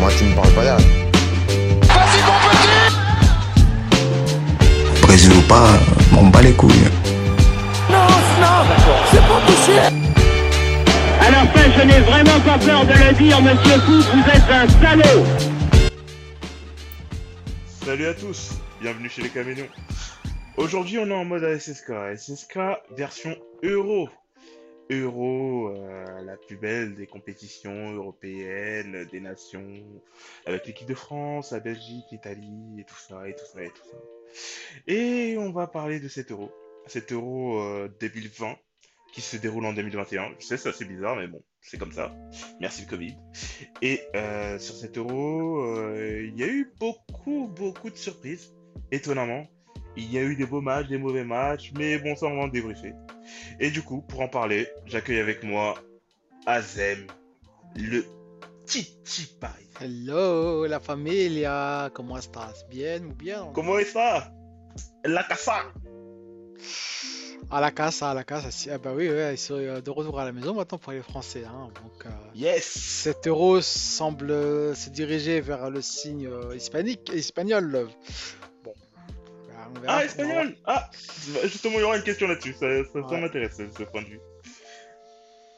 Moi, tu me parles pas d'âge. Vas-y, mon petit Brésil ou pas, m'en bats les couilles. Non, non, c'est pas À la fin, je n'ai vraiment pas peur de le dire, monsieur Fou, vous êtes un salaud Salut à tous, bienvenue chez les Caméléons. Aujourd'hui, on est en mode SSK, SSK version Euro. Euro, euh, la plus belle des compétitions européennes, des nations, avec l'équipe de France, la Belgique, l'Italie, et tout ça, et tout ça, et tout ça. Et on va parler de cet Euro, cet Euro euh, 2020, qui se déroule en 2021. Je sais, c'est assez bizarre, mais bon, c'est comme ça. Merci le Covid. Et euh, sur cet Euro, euh, il y a eu beaucoup, beaucoup de surprises, étonnamment. Il y a eu des beaux matchs, des mauvais matchs, mais bon, ça, on va en débriefer. Et du coup, pour en parler, j'accueille avec moi Azem, le Titi Paris. Hello la familia, ¿cómo estás? Bien, muy bien? Comment est ça? La casa À la casa, à la casa. Ah bah oui, ouais, ils sont euh, de retour à la maison maintenant pour les Français. Hein. Donc, euh, Yes cet euro semble euh, se diriger vers le signe hispanique, espagnol. Bon, on verra. Ah, espagnol Ah Justement, il y aura une question là-dessus, ça, ça, ça Ouais. m'intéresse, ce, ce point de vue.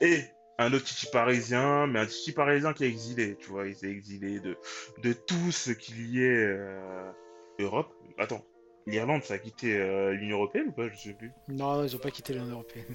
Et un autre Titi parisien, mais un Titi parisien qui est exilé, tu vois, il s'est exilé de, de tout ce qu'il y est euh, Europe. Attends, l'Irlande, ça a quitté euh, l'Union Européenne ou pas? Je sais plus. Non, ils ont pas quitté l'Union Européenne.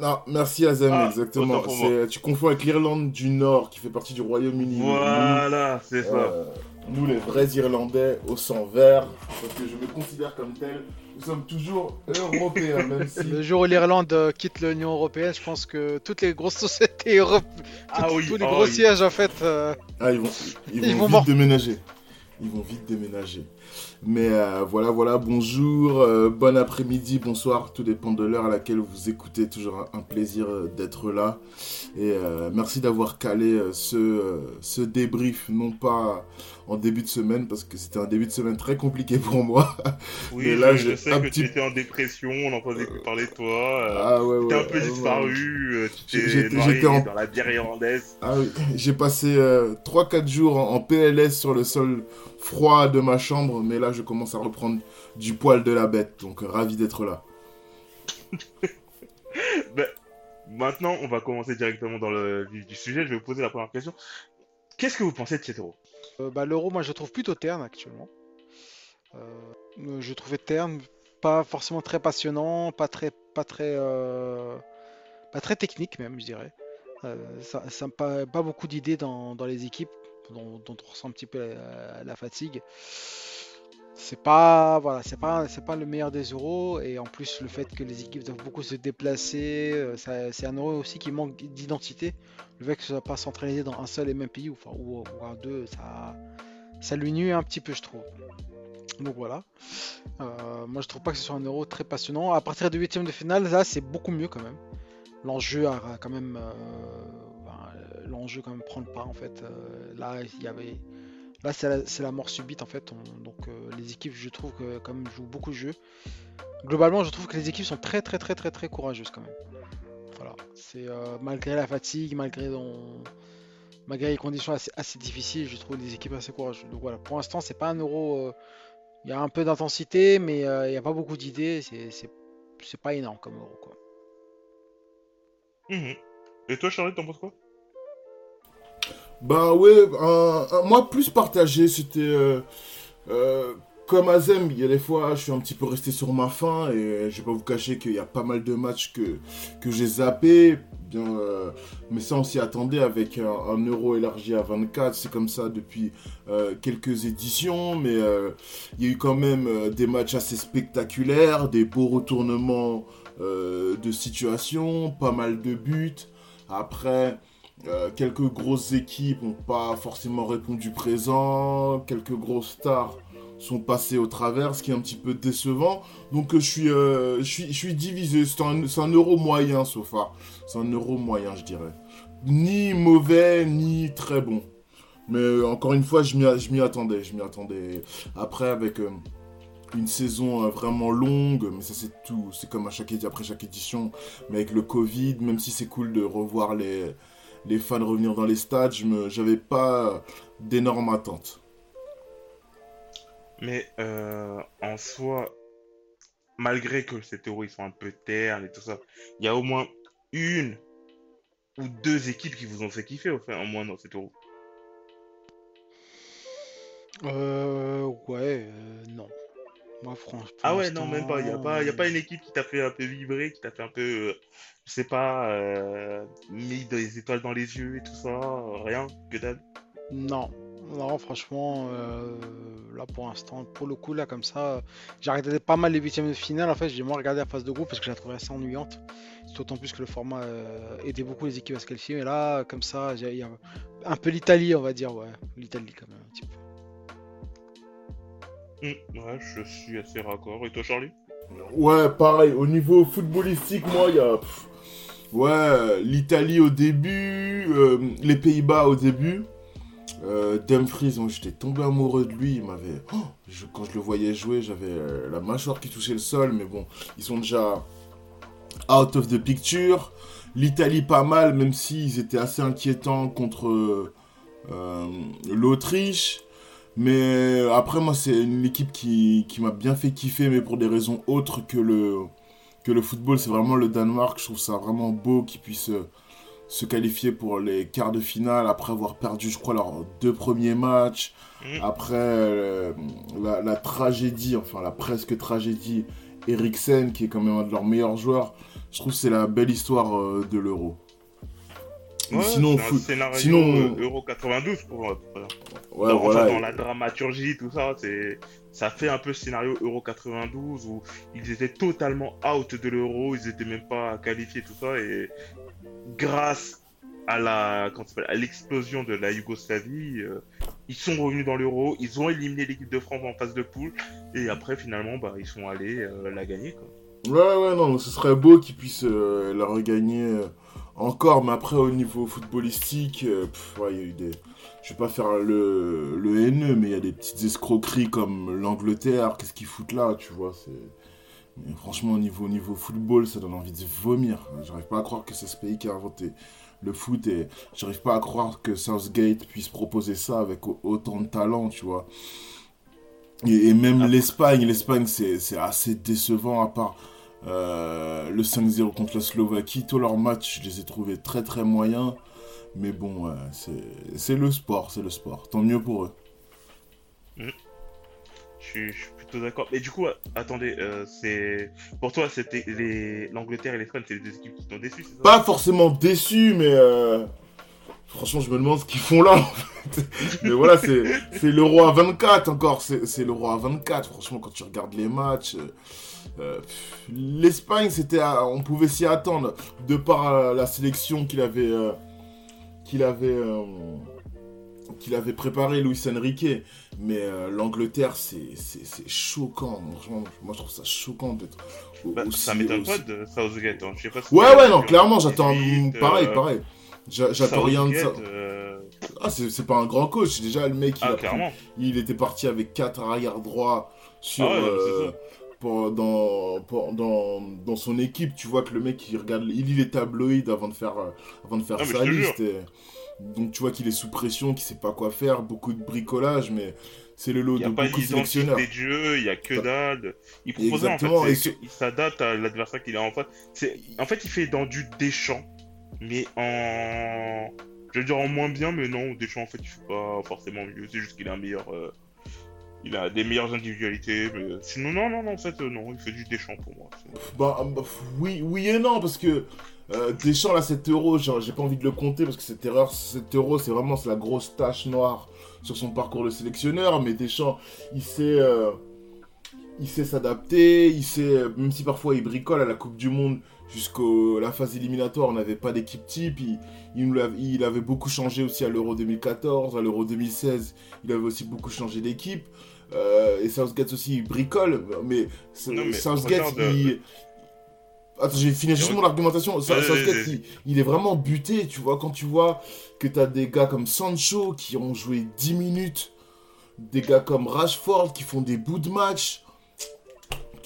Non, merci Azem, Ah, exactement. Tu confonds avec l'Irlande du Nord qui fait partie du Royaume-Uni. Voilà, c'est Nous, ça. euh, nous, les vrais Irlandais au sang vert, parce que je me considère comme tel, nous sommes toujours européens, même si. Le jour où l'Irlande euh, quitte l'Union Européenne, je pense que toutes les grosses sociétés européennes, Ah oui, tous les oh, gros sièges en fait, euh, Ah, ils vont, ils Ils vont vont vite mort- déménager. Ils vont vite déménager. Mais euh, voilà, voilà, bonjour, euh, bon après-midi, bonsoir, tout dépend de l'heure à laquelle vous écoutez. Toujours un, un plaisir euh, d'être là. Et euh, merci d'avoir calé ce, ce débrief, non pas en début de semaine, parce que c'était un début de semaine très compliqué pour moi. Oui, Mais là, je, sais que petit- tu étais en dépression, on n'entendait plus parler de toi. Ah ouais, T'es ouais. un peu ouais. disparu, tu t'es marié en- dans la bière irlandaise. Ah oui, j'ai passé 3-4 jours en, en PLS sur le sol froid de ma chambre, mais là je commence à reprendre du poil de la bête, donc euh, ravi d'être là. Ben, maintenant, on va commencer directement dans le vif du sujet. Je vais vous poser la première question. Qu'est-ce que vous pensez de cet euro Euh, bah, L'euro, moi, je le trouve plutôt terne actuellement. Euh, je trouvais terne, pas forcément très passionnant, pas très, pas très, euh, pas très technique même, je dirais. Euh, ça, ça pas, pas beaucoup d'idées dans, dans les équipes, dont, dont on ressent un petit peu la, la fatigue. C'est pas, voilà, c'est pas, c'est pas le meilleur des euros, et en plus le fait que les équipes doivent beaucoup se déplacer, euh, c'est un euro aussi qui manque d'identité. Le fait que ce soit pas centralisé dans un seul et même pays, ou, ou, ou deux, ça, ça lui nuit un petit peu, je trouve. Donc voilà. Euh, moi, je trouve pas que ce soit un euro très passionnant. À partir du huitième de finale, là, c'est beaucoup mieux quand même. L'enjeu a quand même, euh, l'enjeu quand même prend le pas en fait. Là, il y avait, là, c'est la, mort subite en fait. On- donc euh, les équipes, je trouve que quand même jouent beaucoup de jeux. Globalement, je trouve que les équipes sont très très très très très courageuses quand même. Voilà, c'est euh, malgré la fatigue, malgré les conditions assez, difficiles, je trouve les équipes assez courageuses. Donc voilà, pour l'instant, c'est pas un euro. euh, Il y a un peu d'intensité, mais il n'y a pas beaucoup d'idées. C'est pas énorme comme euro quoi. Mhm. Et toi, Charlotte, t'en penses quoi? Ben ouais, un- moi plus partagé, c'était euh, euh, comme Azem, il y a des fois je suis un petit peu resté sur ma faim et je vais pas vous cacher qu'il y a pas mal de matchs que, que j'ai zappé, bien, euh, mais ça on s'y attendait avec un, un euro élargi à 24, c'est comme ça depuis quelques éditions, mais il y a eu quand même des matchs assez spectaculaires, des beaux retournements de situation, pas mal de buts. Après, euh, quelques grosses équipes n'ont pas forcément répondu présent, quelques grosses stars sont passées au travers, ce qui est un petit peu décevant. Donc euh, je suis, euh, je suis, je suis divisé. C'est un, un euro moyen, so far. C'est un euro moyen, je dirais. Ni mauvais, ni très bon. Mais encore une fois, je m'y attendais. Je m'y attendais. Après, avec une saison vraiment longue, mais ça c'est tout. C'est comme à chaque, après chaque édition. Mais avec le Covid, même si c'est cool de revoir les, les fans revenir dans les stades. J'avais pas d'énormes attentes. Mais euh, en soi, malgré que ces théories sont un peu ternes et tout ça, il y a au moins une ou deux équipes qui vous ont fait kiffer, au fait, au moins dans cette euro. Euh, ouais, euh, non. Moi, franchement. Ah ouais, non, même pas. Il n'y a pas, y a pas une équipe qui t'a fait un peu vibrer, qui t'a fait un peu, euh, je sais pas, euh, mis des étoiles dans les yeux et tout ça. Rien, que dalle. Non, non, franchement, euh, là pour l'instant, pour le coup, là comme ça, j'ai regardé pas mal les huitièmes de finale. En fait, j'ai moins regardé la phase de groupe parce que je la trouvais assez ennuyante. D'autant plus que le format euh, aidait beaucoup les équipes à se qualifier. Mais là, comme ça, il y a un peu l'Italie, on va dire, ouais, l'Italie quand même, un petit peu. Hum, ouais, je suis assez raccord. Et toi, Charlie? Ouais, pareil. Au niveau footballistique, moi, il y a. ouais, l'Italie au début, euh, les Pays-Bas au début. Euh, Dumfries, j'étais tombé amoureux de lui. Il m'avait. oh, quand je le voyais jouer, j'avais euh, la mâchoire qui touchait le sol. Mais bon, ils sont déjà out of the picture. L'Italie, pas mal, même s'ils étaient assez inquiétants contre euh, l'Autriche. Mais après, moi, c'est une équipe qui, qui m'a bien fait kiffer, mais pour des raisons autres que le, que le football. C'est vraiment le Danemark. Je trouve ça vraiment beau qu'ils puissent euh, se qualifier pour les quarts de finale après avoir perdu, je crois, leurs deux premiers matchs. Mm. Après euh, la, la tragédie, enfin la presque tragédie, Eriksen, qui est quand même un de leurs meilleurs joueurs. Je trouve que c'est la belle histoire euh, de l'Euro. Ou Ouais, sinon, c'est un sinon- Euro 92 pour, euh, pour- ouais, dans, voilà. enfin, dans la dramaturgie, tout ça, c'est, ça fait un peu scénario Euro 92 où ils étaient totalement out de l'Euro, ils étaient même pas qualifiés, tout ça, et grâce à la, à l'explosion de la Yougoslavie, euh, ils sont revenus dans l'Euro, ils ont éliminé l'équipe de France en phase de poule, et après, finalement, bah, ils sont allés euh, la gagner, quoi. Ouais, ouais, non, ce serait beau qu'ils puissent euh, la regagner encore, mais après, au niveau footballistique, euh, pff, ouais, il y a eu des. Je vais pas faire le, le haineux, mais il y a des petites escroqueries comme l'Angleterre, qu'est-ce qu'ils foutent là, tu vois. Mais franchement, au niveau, au niveau football, ça donne envie de vomir. J'arrive pas à croire que c'est ce pays qui a inventé le foot et j'arrive pas à croire que Southgate puisse proposer ça avec au- autant de talent, tu vois. Et, et même l'Espagne, l'Espagne c'est assez décevant à part le 5-0 contre la Slovaquie. Tous leurs matchs, je les ai trouvés très très moyens. Mais bon, c'est- le sport, c'est le sport. Tant mieux pour eux. Je suis, je suis plutôt d'accord. Mais du coup, euh, attendez, euh, c'est pour toi, c'était les l'Angleterre et l'Espagne, c'est les deux équipes qui t'ont déçu, ça? Pas forcément déçu, mais euh, franchement, je me demande ce qu'ils font là. en fait. mais voilà, c'est l'Euro à 24 encore. C'est c'est l'Euro à 24. Franchement, quand tu regardes les matchs, euh, euh, l'Espagne, c'était, on pouvait s'y attendre de par euh, la sélection qu'il avait, euh, qu'il avait, euh, qu'il avait préparé Luis Enrique. Mais l'Angleterre, c'est choquant. Franchement, moi, je trouve ça choquant d'être. Bah, ça m'étonne pas de Southgate. Hein. Je sais pas si Ouais, ouais, non, en clairement, j'attends. 2018, Pareil, pareil. J'a- J'attends rien de ça. Ah, c'est c'est pas un grand coach. Déjà, le mec, il, Ah, a pris- clairement. il était parti avec 4 arrière droits sur, Ah ouais, euh. Pour- dans, pour- dans, dans son équipe. Tu vois que le mec, il regarde, il lit les tabloïds avant de faire, euh, avant de faire Ah, sa liste. et- donc, tu vois qu'il est sous pression, qu'il sait pas quoi faire, beaucoup de bricolage, mais c'est le lot Il n'y de a pas beaucoup de d'identité sélectionneurs. de jeu, il n'y a que dalle. Il propose en fait, ce- qu'il s'adapte à l'adversaire qu'il a en face. C'est- En fait, il fait dans du Deschamps, mais en... Je veux dire en moins bien, mais non, Deschamps en fait, il fait pas forcément mieux. C'est juste qu'il a un meilleur... euh, Il a des meilleures individualités, mais sinon, non, non, non, euh, non, il fait du Deschamps pour moi. Bah, bah, oui, oui et non, parce que euh, Deschamps, là, 7 euros, j'ai pas envie de le compter, parce que cette erreur, 7 euros, c'est vraiment la grosse tache noire sur son parcours de sélectionneur, mais Deschamps, il sait, euh, il sait s'adapter, il sait, euh, même si parfois il bricole à la Coupe du Monde jusqu'à la phase éliminatoire, on n'avait pas d'équipe type, il, il avait beaucoup changé aussi à l'Euro 2014, à l'Euro 2016, il avait aussi beaucoup changé d'équipe. Euh, et Southgate aussi, il bricole, mais, Non, mais Southgate, regarde, il... Attends, j'ai fini juste mon argumentation. Southgate, il, il est vraiment buté, tu vois, quand tu vois que t'as des gars comme Sancho qui ont joué 10 minutes, des gars comme Rashford qui font des bouts de match.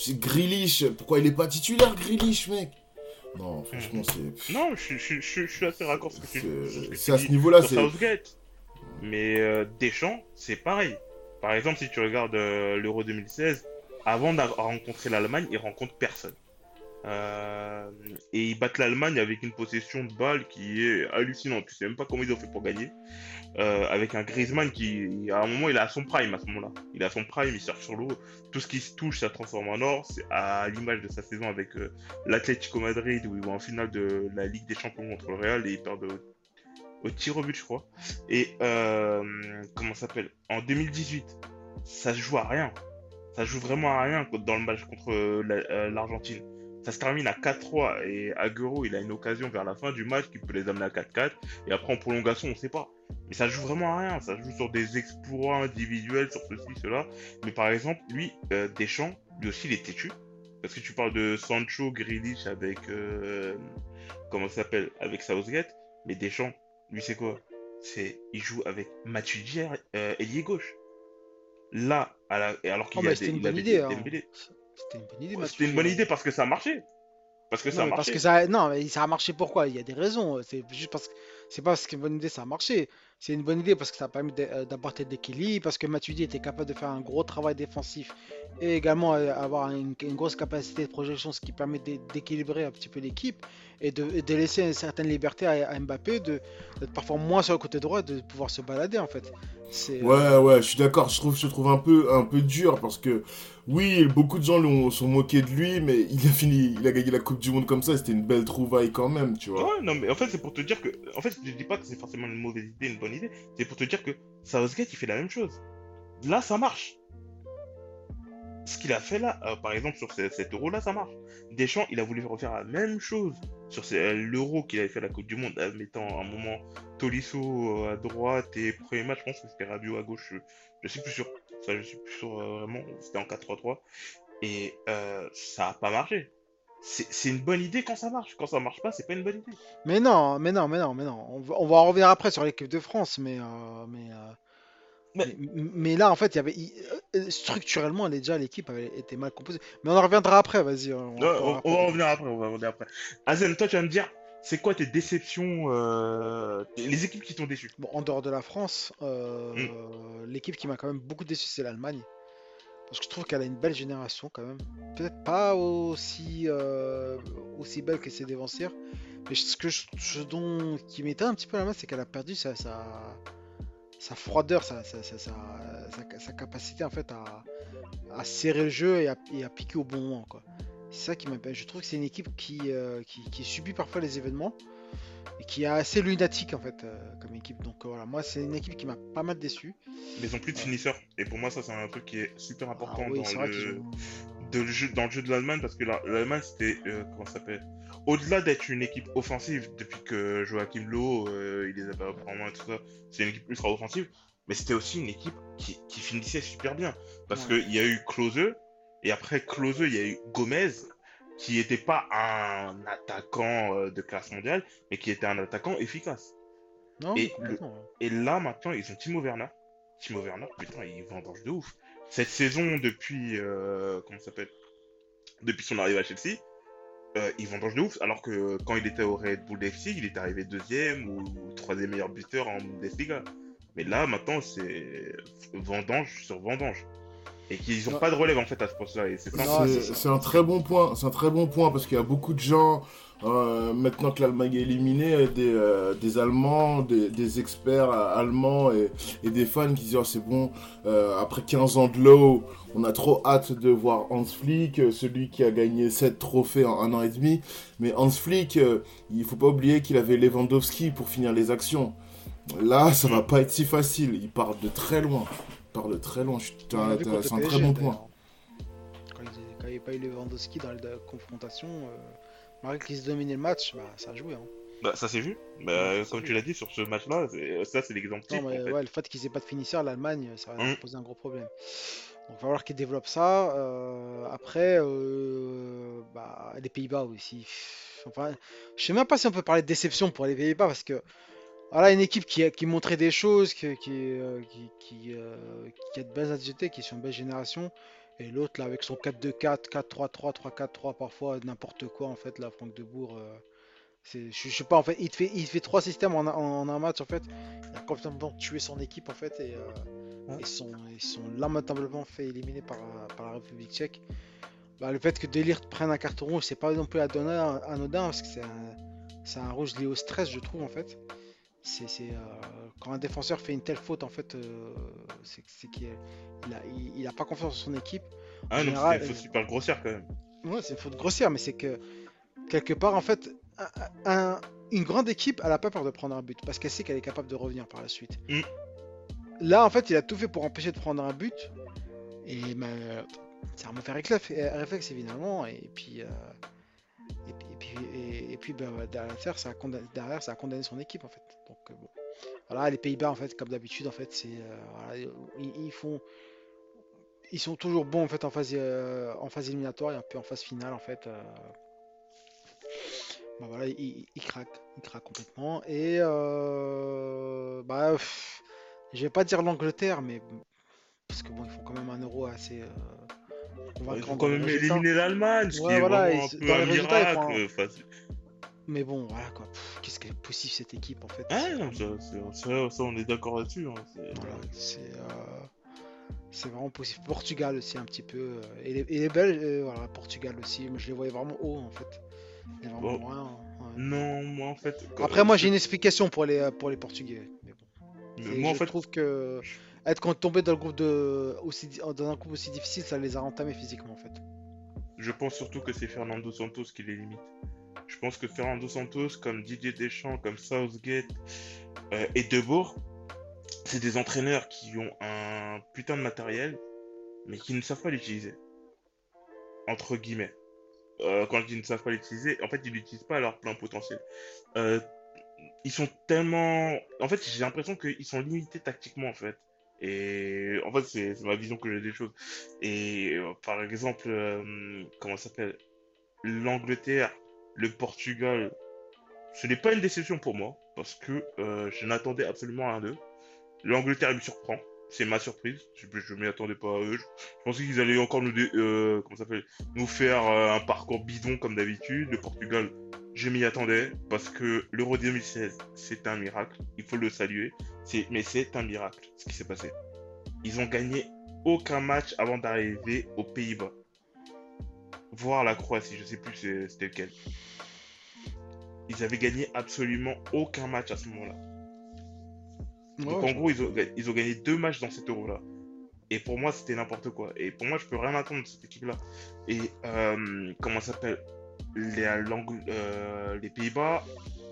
Grealish, pourquoi il est pas titulaire, Grealish, mec? Non, franchement, c'est. Non, je, je, je, je suis assez raccord ce que tu C'est à ce niveau-là, c'est. Mais euh, Deschamps, c'est pareil. Par exemple, si tu regardes euh, l'Euro 2016, avant de rencontrer l'Allemagne, il rencontre personne. Euh, et ils battent l'Allemagne avec une possession de balle qui est hallucinante. Tu sais même pas comment ils ont fait pour gagner. Euh, avec un Griezmann qui, à un moment, il à son prime à ce moment-là. Il à son prime, il surfe sur l'eau. Tout ce qui se touche, ça transforme en or. C'est à l'image de sa saison avec l'Atlético Madrid où ils vont en finale de la Ligue des Champions contre le Real et ils perdent au, tir au but, je crois. Et euh, comment ça s'appelle? En 2018, ça se joue à rien. Ça joue vraiment à rien dans le match contre euh, euh, l'Argentine. Ça se termine à 4-3 et Agüero il a une occasion vers la fin du match qui peut les amener à 4-4 et après en prolongation on sait pas. Mais ça joue vraiment à rien, ça joue sur des exploits individuels, sur ceci, cela. Mais par exemple, lui, Deschamps, lui aussi il est têtu. Parce que tu parles de Sancho, Grealish avec comment ça s'appelle? Avec Southgate, mais Deschamps, lui c'est quoi? C'est il joue avec Matuidi euh, ailier gauche. Là, à la... et alors qu'il Oh, y a mais des, c'était une bonne idée. C'était une bonne idée, Ouais, Mathieu. C'était une bonne idée parce que ça a marché. Parce que ça Non, a mais marché. parce que ça, non, mais ça a marché pourquoi? Il y a des raisons. C'est juste parce que c'est pas parce qu'une bonne idée ça a marché. C'est une bonne idée parce que ça a permis euh, d'apporter de l'équilibre, parce que Matuidi était capable de faire un gros travail défensif et également euh, avoir une, une grosse capacité de projection, ce qui permet d'é- d'équilibrer un petit peu l'équipe et de, laisser une certaine liberté à, à Mbappé de d'être parfois moins sur le côté droit, de pouvoir se balader en fait. C'est Ouais, ouais, je suis d'accord. Je trouve, je trouve un peu, un peu dur parce que, oui, beaucoup de gens l'ont sont moqués de lui, mais il a fini, il a gagné la Coupe du Monde comme ça. C'était une belle trouvaille quand même, tu vois. Ouais, non, mais en fait, c'est pour te dire que. En fait, je dis pas que c'est forcément une mauvaise idée, une bonne C'est pour te dire que Southgate, il fait la même chose. Là, ça marche. Ce qu'il a fait là, euh, par exemple, sur ce- cet euro-là, ça marche. Deschamps, il a voulu refaire la même chose sur euh, l'euro qu'il avait fait à la Coupe du Monde, en mettant un moment Tolisso euh, à droite et premier match, je pense que c'était Rabiot à gauche. Je, suis plus sûr. Ça, je suis plus sûr euh, vraiment. C'était en 4-3-3. Et euh, ça a pas marché. C'est une bonne idée quand ça marche. Quand ça marche pas, c'est pas une bonne idée. Mais non, mais non, mais non, mais non. On va, on va en revenir après sur l'équipe de France, mais, euh, mais, euh, Mais- mais, mais là, en fait, il y avait il- euh, structurellement, elle est déjà l'équipe avait été mal composée. Mais on en reviendra après, vas-y. On, Ouais, en on, va après. revenir après, on va revenir après. Azen, toi tu vas me dire, c'est quoi tes déceptions, euh, les équipes qui t'ont déçu? Bon, en dehors de la France, euh, Mm. l'équipe qui m'a quand même beaucoup déçu, c'est l'Allemagne. Parce que je trouve qu'elle a une belle génération quand même. Peut-être pas aussi, euh, aussi belle que ses dévancières. Mais ce, que je, qui m'étonne un petit peu la main, c'est qu'elle a perdu sa, sa, froideur, sa, sa, sa, capacité en fait à, à serrer le jeu et à, piquer au bon moment. C'est ça qui m'appelle. Je trouve que c'est une équipe qui, euh, qui subit parfois les événements et qui est assez lunatique en fait euh, comme équipe. Donc euh, voilà, moi c'est une équipe qui m'a pas mal déçu. Mais ils ont plus de finisseurs. Et pour moi, ça, c'est un truc qui est super important Ah oui, dans, le... ont- de le jeu, dans le jeu de l'Allemagne parce que la- l'Allemagne, c'était, euh, comment ça s'appelle? Au-delà d'être une équipe offensive, depuis que Joachim Löw, euh, il les a pas repris en main et tout ça, c'est une équipe ultra offensive, mais c'était aussi une équipe qui, qui finissait super bien. Parce Ouais. qu'il y a eu Klose, et après Klose, il y a eu Gomez, qui n'était pas un attaquant euh, de classe mondiale, mais qui était un attaquant efficace. Non, Et là, maintenant, ils ont Timo Werner. Timo Werner, putain, il vendange de ouf. Cette saison, depuis. euh, comment ça s'appelle? Depuis son arrivée à Chelsea, euh, il vendange de ouf. Alors que quand il était au Red Bull FC, il était arrivé deuxième ou, troisième meilleur buteur en Bundesliga. Mais là, maintenant, c'est vendange sur vendange. Et qu'ils n'ont Non. pas de relève en fait à ce poste-là. C'est un très bon point. C'est un très bon point parce qu'il y a beaucoup de gens euh, maintenant que l'Allemagne est éliminée, des, euh, des Allemands, des, des experts euh, allemands et, et des fans qui disent oh, c'est bon. euh, après 15 ans de low, on a trop hâte de voir Hans Flick, euh, celui qui a gagné 7 trophées en un an et demi. Mais Hans Flick, euh, il faut pas oublier qu'il avait Lewandowski pour finir les actions. Là, ça va pas être si facile. Il part de très loin. Part de très loin. C'est un le très bon point. Quand il n'y avait pas eu Lewandowski dans la confrontation, euh, malgré qu'ils se dominaient le match, bah, ça a joué. hein. Bah, ça s'est vu. Bah, Ouais, comme tu l'as dit sur ce match-là, ça c'est l'exemple Non, type. mais en fait. ouais, le fait qu'ils aient pas de finisseur, l'Allemagne, ça va Hum. poser un gros problème. Donc, il va falloir qu'ils développent ça. euh, après, euh, bah, les Pays-Bas aussi. Enfin, je sais même pas si on peut parler de déception pour les Pays-Bas parce que voilà une équipe qui, a- qui montrait des choses, qui, qui, euh, qui, qui, euh, a de belles adjectifs, qui est sur une belle génération. Et l'autre, là, avec son 4-2-4, 4-3-3, 3-4-3, parfois n'importe quoi, en fait, là, Franck Debourg. euh, c'est, je, je sais pas, en fait, il te fait, il te fait trois systèmes en, un- en un match, en fait. Il a complètement tué son équipe, en fait, et, euh, ils, sont, ils sont lamentablement fait éliminer par, par la République tchèque. Bah, le fait que Delirte prenne un carton rouge, c'est pas non plus anodin, anodin parce que c'est un, c'est un rouge lié au stress, je trouve, en fait. C'est, euh, quand un défenseur fait une telle faute, en fait, euh, c'est, qu'il il a, il- il a pas confiance en son équipe. Ah non, général, c'est une faute super grossière quand même. Ouais, c'est une faute grossière, mais c'est que quelque part, en fait, un- un- une grande équipe, elle a pas peur de prendre un but parce qu'elle sait qu'elle est capable de revenir par la suite. Mm. Là, en fait, il a tout fait pour empêcher de prendre un but. Et ben, c'est un mauvais réflexe, évidemment. Et puis, euh, et puis, et puis, et- et puis, ben, derrière, ça a condamné, derrière, ça a condamné son équipe, en fait. Donc, euh, bon. Voilà, les Pays-Bas, en fait, comme d'habitude, en fait, c'est, euh, voilà, ils, ils font, ils sont toujours bons en fait en phase, euh, en phase éliminatoire et un peu en phase finale en fait. euh. Bah voilà, ils, ils craquent, ils craquent complètement. Et euh, bah, pff, je vais pas dire l'Angleterre, mais parce que bon, ils font quand même un euro assez euh, Ils ont quand même éliminé l'Allemagne, ce qui Ouais, est voilà, vraiment et un peu un miracle. Enfin, Mais bon, voilà quoi. Qu'est-ce qu'elle est possible cette équipe en fait Ah non, ça, c'est- ça, ça, on est d'accord là-dessus. hein, c'est- Voilà, euh, vraiment possible. Portugal aussi un petit peu. euh, et, les, et les Belges, euh, voilà, Portugal aussi. Mais je les voyais vraiment haut en fait. Vraiment Bon. loin, ouais. Non, moi en fait. Après, moi j'ai une explication pour les, pour les Portugais. Mais bon. Mais moi en je fait, trouve que être quand tombé dans le groupe de aussi dans un groupe aussi difficile, ça les a entamés physiquement en fait. je pense surtout que c'est Fernando Santos qui les limite. Je pense que Fernando Santos, comme Didier Deschamps, comme Southgate euh, et Debourg, c'est des entraîneurs qui ont un putain de matériel, mais qui ne savent pas l'utiliser. Entre guillemets. Euh, quand je dis ne savent pas l'utiliser, en fait, ils l'utilisent pas à leur plein potentiel. Euh, ils sont tellement. En fait, j'ai l'impression qu'ils sont limités tactiquement, en fait. Et en fait, c'est ma vision que j'ai des choses. Et euh, par exemple, comment ça s'appelle? L'Angleterre, le Portugal, ce n'est pas une déception pour moi, parce que euh, je n'attendais absolument rien d'eux. L'Angleterre me surprend, c'est ma surprise, je, je m'y attendais pas à eux. Je, pensais qu'ils allaient encore nous, euh, faire euh, un parcours bidon comme d'habitude. Le Portugal, je m'y attendais, parce que l'Euro 2016, c'est un miracle, il faut le saluer, mais c'est un miracle ce qui s'est passé. Ils ont gagné aucun match avant d'arriver aux Pays-Bas. Voire la Croatie, je sais plus c'était lequel. Ils avaient gagné absolument aucun match à ce moment-là. Donc en gros, ils ont, ga- ils ont gagné deux matchs dans cet euro-là. Et pour moi, c'était n'importe quoi. Et pour moi, je peux rien attendre de cette équipe-là. Et euh, comment ça s'appelle? Les, euh, les Pays-Bas,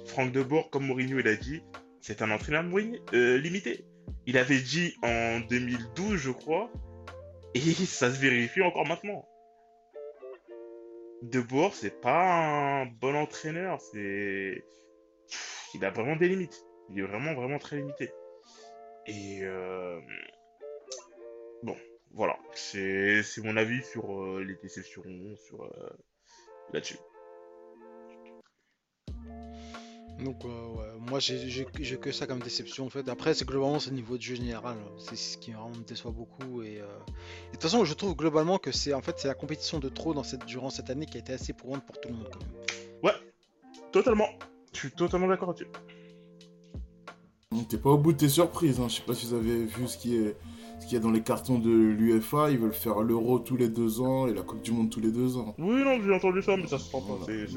Franck de Boer, comme Mourinho il a dit, c'est un entraîneur Mourinho- euh, limité. Il avait dit en 2012, je crois, et ça se vérifie encore maintenant. De Boer, c'est pas un bon entraîneur. C'est, il a vraiment des limites. Il est vraiment, vraiment très limité. Et euh, bon, voilà, c'est c'est mon avis sur euh, les déceptions, sur euh, là-dessus. Donc, euh, ouais, moi j'ai que ça comme déception en fait. Après, c'est globalement c'est le niveau de jeu général, c'est ce qui vraiment me déçoit beaucoup. Et, euh, et de toute façon, je trouve globalement que c'est en fait c'est la compétition de trop dans cette, durant cette année qui a été assez éprouvante pour tout le monde quand même. Totalement, je suis totalement d'accord là-dessus. T'es pas au bout de tes surprises, hein. je sais pas si vous avez vu ce qui est ce qu'il y a dans les cartons de l'UFA, ils veulent faire l'Euro tous les deux ans et la Coupe du Monde tous les deux ans. Oui, non, j'ai entendu ça, mais ça se prend pas. Voilà. C'est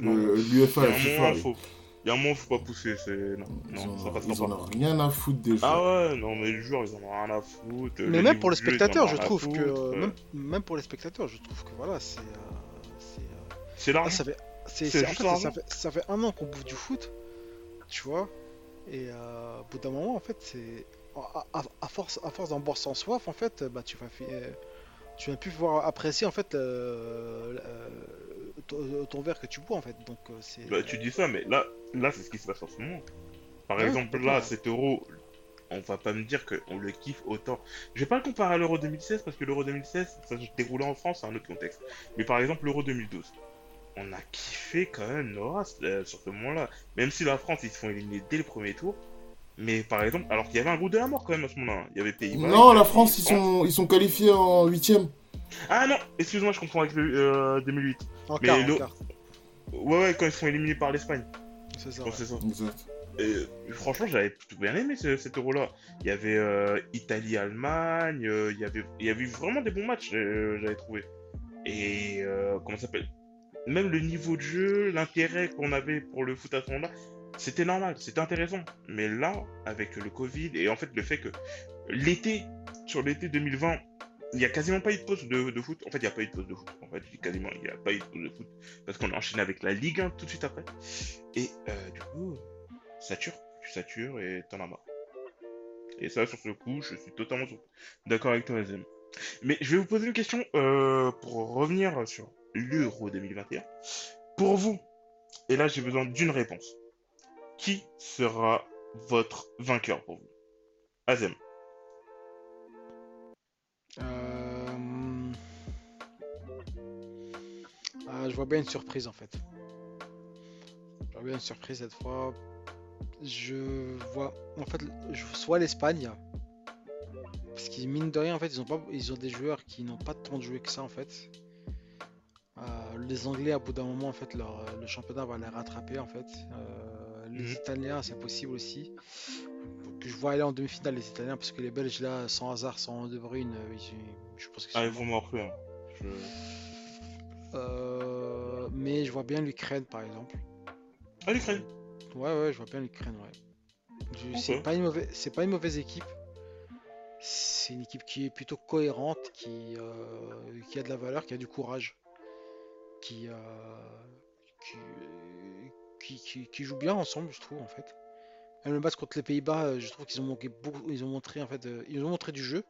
Il y a un moment, ils- faut... pas pousser. C'est non, ils non, ça ont- passera ils en pas. ont rien à foutre des joueurs. Ah ouais, non, mais les joueurs, ils en ont rien à foutre. Mais même pour les ils spectateurs, je trouve que foutre, euh, euh, même, même pour les spectateurs, je trouve que voilà, c'est euh, c'est, euh, C'est Ah, l'argent. ça fait, c'est, C'est c'est- en juste fait, ça, fait, ça fait un an qu'on bouffe du foot, tu vois. Et euh, au bout d'un moment, en fait, c'est à, à- à force, à force d'en boire sans soif, en fait, bah tu vas, fi- euh, tu vas plus pouvoir apprécier en fait euh, euh, ton, verre que tu bois en fait. Donc euh, c'est. Bah, tu dis ça, mais là, là c'est ce qui se passe en ce moment. Par Ouais, exemple, là, cet euro, on va pas me dire qu'on le kiffe autant. Je vais pas le comparer à l'euro 2016 parce que l'euro 2016, ça se déroulait en France, c'est un autre contexte. Mais par exemple, l'euro 2012, on a kiffé quand même nos races euh, sur ce moment-là. Même si la France, ils se font éliminer dès le premier tour. Mais par exemple, alors qu'il y avait un groupe de la mort quand même à ce moment-là. Il y avait Pays-Bas. Non, la France, ils sont, ils sont qualifiés en huitième. Ah non, excuse-moi, je comprends avec le euh, 2008. En Mais quart, en le- quart. Ouais, ouais, quand ils sont éliminés par l'Espagne. C'est ça. Donc, ouais. c'est ça. Exact. Et, franchement, j'avais plutôt bien aimé ce- cet euro-là. Il y avait euh, Italie-Allemagne, euh, il y avait, il y avait vraiment des bons matchs, euh, j'avais trouvé. Et euh, comment ça s'appelle? Même le niveau de jeu, l'intérêt qu'on avait pour le foot à ce moment-là, c'était normal, c'était intéressant. Mais là, avec le Covid et en fait le fait que l'été, sur l'été 2020, il n'y a quasiment pas eu de pause de, foot. En fait, il n'y a pas eu de pause de foot. En fait, quasiment, il n'y a pas eu de pause de foot. Parce qu'on a enchaîné avec la Ligue 1 tout de suite après. Et euh, du coup, sature, tu satures et t'en as marre. Et ça, sur ce coup, je suis totalement d'accord avec toi, Azem. Mais je vais vous poser une question euh, pour revenir sur l'Euro 2021. Pour vous, et là j'ai besoin d'une réponse, qui sera votre vainqueur pour vous? Azem. Euh, ah, je vois bien une surprise en fait. Je vois bien une surprise cette fois. Je vois en fait soit l'Espagne. Parce qu'ils mine de rien en fait ils ont pas ils ont des joueurs qui n'ont pas tant de jouer que ça en fait. Euh, les Anglais à bout d'un moment en fait leur, le championnat va les rattraper en fait. Euh, les Mhm. Italiens c'est possible aussi. Que je vois aller en demi-finale les Italiens parce que les Belges là sans hasard sans De Bruyne euh, je pense qu'ils Ah, ils vont m'en refaire. Je... euh, mais je vois bien l'Ukraine par exemple. Ah, l'Ukraine. Ouais, ouais, je vois bien l'Ukraine, ouais. C'est pas une mauvaise, c'est pas une mauvaise équipe. C'est une équipe qui est plutôt cohérente, qui, euh, qui a de la valeur, qui a du courage, qui, euh, qui, qui, qui- qui joue bien ensemble, je trouve en fait. Même le match contre les Pays-Bas, euh, je trouve qu'ils ont manqué beaucoup, ils ont montré en fait, euh, ils ont montré du jeu,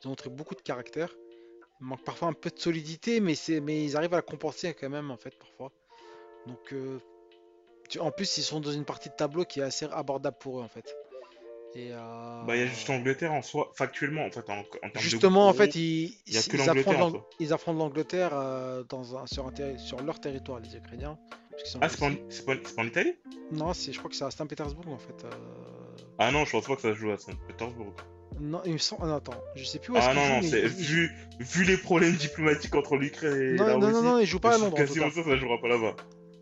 ils ont montré beaucoup de caractère. Il manque parfois un peu de solidité, mais c'est, mais ils arrivent à la compenser quand même en fait parfois. Donc euh, en plus, ils sont dans une partie de tableau qui est assez abordable pour eux en fait. Et euh, Bah, il y a juste l'Angleterre en soi, factuellement, en fait, en, en termes de justement, en fait, ils, affrontent ils l'Angleterre euh, dans un, sur, un sur leur territoire, les Ukrainiens. Ah, c'est pas, en- russes. c'est pas, c'est pas en Italie Non, c'est, je crois que c'est à Saint-Pétersbourg en fait. euh, Ah non, je pense pas que ça se joue à Saint-Pétersbourg. Non, il me semble. ah, non, attends, je sais plus où est-ce Ah non, non, mais c'est vu, vu les problèmes diplomatiques entre l'Ukraine et Non, la non, non, Russie, non, ils jouent pas à Londres. quasiment que ça jouera pas là-bas.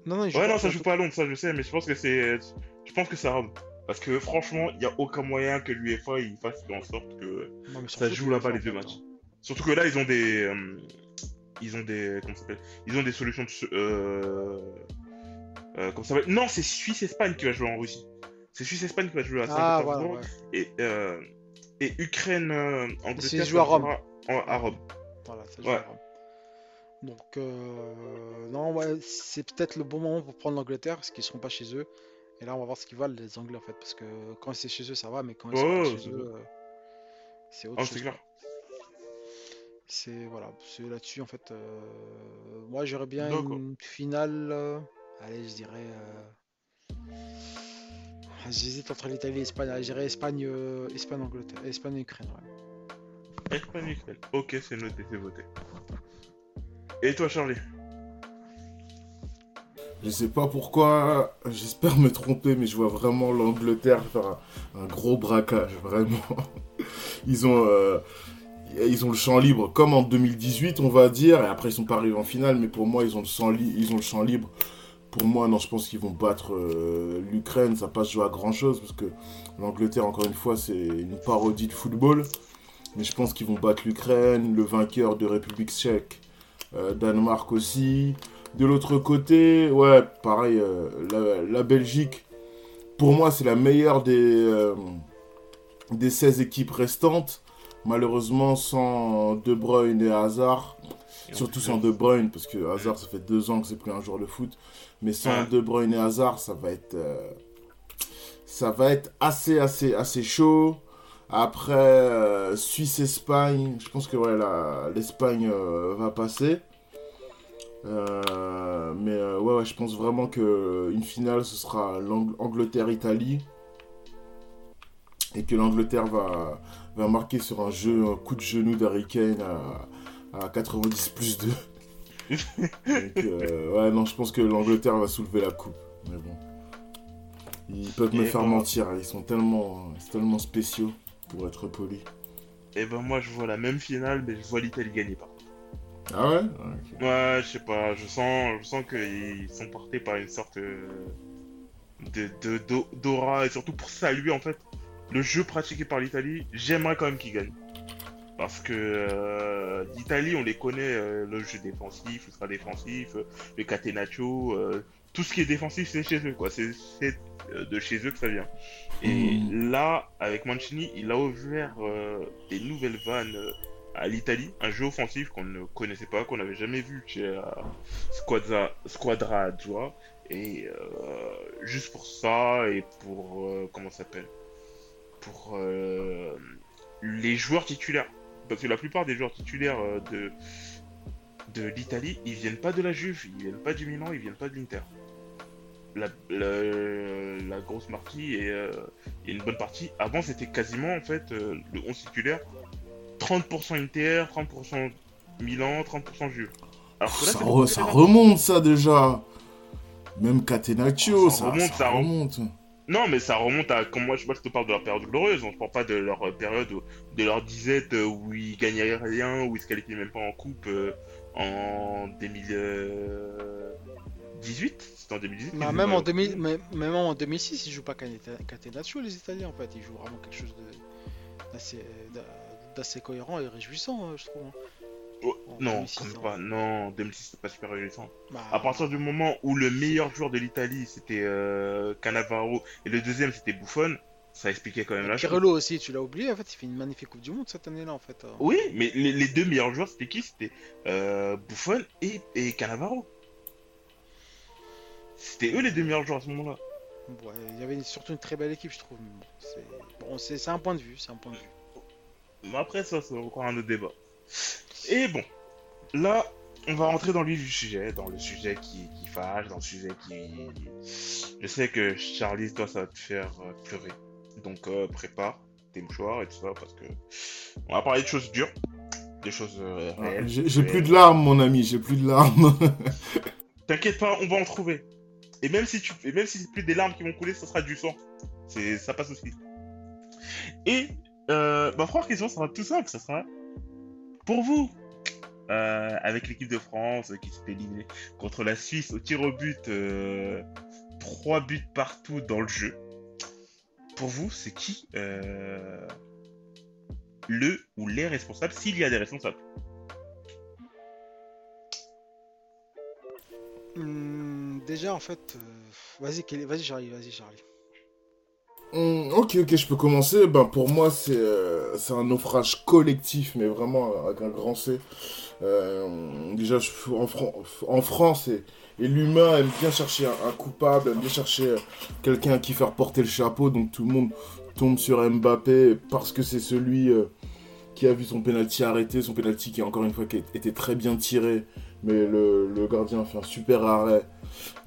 Non, non, ils jouent Ouais, pas- non, ça joue pas à Londres, ça je sais, mais je pense que c'est. Je pense que ça Rome. Parce que franchement, il y a aucun moyen que l'UEFA il fasse en sorte que Non, ça joue là-bas les deux matchs. hein. Surtout que là, ils ont des. euh, ils ont des. Comment ça s'appelle? Ils ont des solutions de. Euh, euh, ça Non, c'est Suisse-Espagne qui va jouer en Russie. C'est Suisse-Espagne qui va jouer à Ah, Saint-Pétersbourg. voilà, ouais. Et, euh, et Ukraine, euh, C'est Angleterre, joué à Rome. en- à Rome. Voilà, ça joue Ouais. à Rome. Donc, euh, non, ouais, c'est peut-être le bon moment pour prendre l'Angleterre parce qu'ils seront pas chez eux. Et là, on va voir ce qu'ils valent les Anglais en fait. Parce que quand c'est chez eux, ça va, mais quand ils sont pas ouais, chez c'est eux, c'est autre Ah, chose. c'est. C'est voilà, c'est là-dessus en fait. moi, j'aurais bien une finale. Allez, je dirais. euh, J'hésite entre l'Italie et l'Espagne. Je dirais Espagne, euh, Espagne, Angleterre, Espagne, Ukraine. Ouais. Espagne, Ukraine. Ok, c'est noté, c'est voté. Et toi, Charlie? Je sais pas pourquoi, j'espère me tromper, mais je vois vraiment l'Angleterre faire un, un gros braquage, vraiment. Ils ont, euh, ils ont le champ libre, comme en 2018, on va dire, et après ils sont pas arrivés en finale, mais pour moi, ils ont le, champ li- ils ont le champ libre. Pour moi, non, je pense qu'ils vont battre euh, l'Ukraine, ça passe jouer à grand chose, parce que l'Angleterre, encore une fois, c'est une parodie de football. Mais je pense qu'ils vont battre l'Ukraine, le vainqueur de République tchèque, euh, Danemark aussi. De l'autre côté, ouais, pareil, euh, la, la Belgique, pour moi, c'est la meilleure des, des 16 équipes restantes. Malheureusement, sans De Bruyne et Hazard, surtout sans De Bruyne, parce que Hazard, ça fait deux ans que c'est plus un joueur de foot. Mais sans Ouais. De Bruyne et Hazard, ça va être, euh, ça va être assez, assez, assez chaud. Après, euh, Suisse-Espagne, je pense que ouais, l'Espagne euh, va passer. Mais ouais, ouais, je pense vraiment que une finale, ce sera l'Ang- Angleterre-Italie. Et que l'Angleterre va, va marquer sur un jeu, un coup de genou d'Harry Kane à, à 90 plus 2. Donc, euh, ouais, non, je pense que l'Angleterre va soulever la coupe. Mais bon. Ils peuvent me Et faire bon. mentir, ils sont tellement, tellement spéciaux, pour être poli. Et ben moi, je vois la même finale, mais je vois l'Italie gagner par contre. Ah ouais? Ok. Ouais, je sais pas, je sens, je sens qu'ils sont portés par une sorte euh, de de- d'au- d'aura et surtout pour saluer en fait le jeu pratiqué par l'Italie, j'aimerais quand même qu'ils gagnent. Parce que euh, l'Italie, on les connaît, euh, le jeu défensif, ultra défensif, euh, le catenaccio, euh, tout ce qui est défensif, c'est chez eux, quoi. C'est de chez eux que ça vient. Et là, avec Mancini, il a ouvert des nouvelles vannes à l'Italie, un jeu offensif qu'on ne connaissait pas, qu'on n'avait jamais vu chez euh, Squadra, Squadra. Et euh, juste pour ça, et pour... euh, comment ça s'appelle? Pour les joueurs titulaires. Parce que la plupart des joueurs titulaires euh, de, de l'Italie, ils viennent pas de la Juve, ils viennent pas du Milan, ils viennent pas de l'Inter. La, la, la grosse partie et, euh, et une bonne partie. Avant, c'était quasiment en fait euh, le 11 titulaire 30% Inter, 30% Milan, 30% Juve. Alors que là, ça, re- ça remonte ça déjà. Même Catenaccio, Ça ça, remonte, ça ça remonte. Non, mais ça remonte à. Comme moi, je, moi, je te parle de leur période glorieuse. On ne parle pas de leur euh, période, où- de leur disette euh, où ils gagnaient rien, où ils se qualifiaient même pas en coupe euh, en 2018. C'était en 2018 Bah, même, en pas. 2000, mais- même en 2006, ils jouent pas Catenaccio, les Italiens en fait. Ils jouent vraiment quelque chose d'assez d'a- d'assez cohérent et réjouissant, euh, je trouve. Hein. Oh, non, 2006, quand même hein. pas. Non, 2006, c'est pas super réjouissant. Bah, À partir du moment où le meilleur joueur de l'Italie, c'était euh, Cannavaro, et le deuxième, c'était Buffon, ça expliquait quand même la chose. Pirlo aussi, tu l'as oublié. En fait, il fait une magnifique Coupe du Monde cette année-là en fait. euh. Oui, mais les, les deux meilleurs joueurs, c'était qui? C'était euh, Buffon et, et Cannavaro. C'était eux les deux meilleurs joueurs à ce moment-là. Ouais, il y avait surtout une très belle équipe, je trouve. bon, c'est bon, c'est c'est un point de vue, c'est un point de vue. Mais après, ça, c'est encore un autre débat. Et bon, là, on va rentrer dans le vif du sujet, dans le sujet qui, qui fâche, dans le sujet qui... Je sais que Charlie, toi, ça va te faire euh, pleurer. Donc, euh, prépare tes mouchoirs et tout ça, parce que on va parler de choses dures, des choses euh, Ah, réelles. J'ai plus de larmes, mon ami, j'ai plus de larmes. T'inquiète pas, on va en trouver. Et même si tu, et même si c'est plus des larmes qui vont couler, ça sera du sang. C'est, ça passe aussi. Et euh, ma première question sera tout simple, ça sera pour vous, euh, avec l'équipe de France euh, qui s'est éliminée contre la Suisse au tir au but, euh, trois buts partout dans le jeu. Pour vous, c'est qui euh, le ou les responsables, s'il y a des responsables? Hmm, déjà, en fait, vas-y, vas-y, Charlie, vas-y, Charlie. Hum, ok, ok, je peux commencer. Ben, pour moi, c'est euh, c'est un naufrage collectif, mais vraiment avec un grand C. Euh, déjà, je- en, en France, et, et l'humain aime bien chercher un, un coupable, aime bien chercher euh, quelqu'un à qui faire porter le chapeau. Donc tout le monde tombe sur Mbappé parce que c'est celui euh, qui a vu son penalty arrêté, son penalty qui, encore une fois, qui était très bien tiré, mais le, le gardien a fait un super arrêt.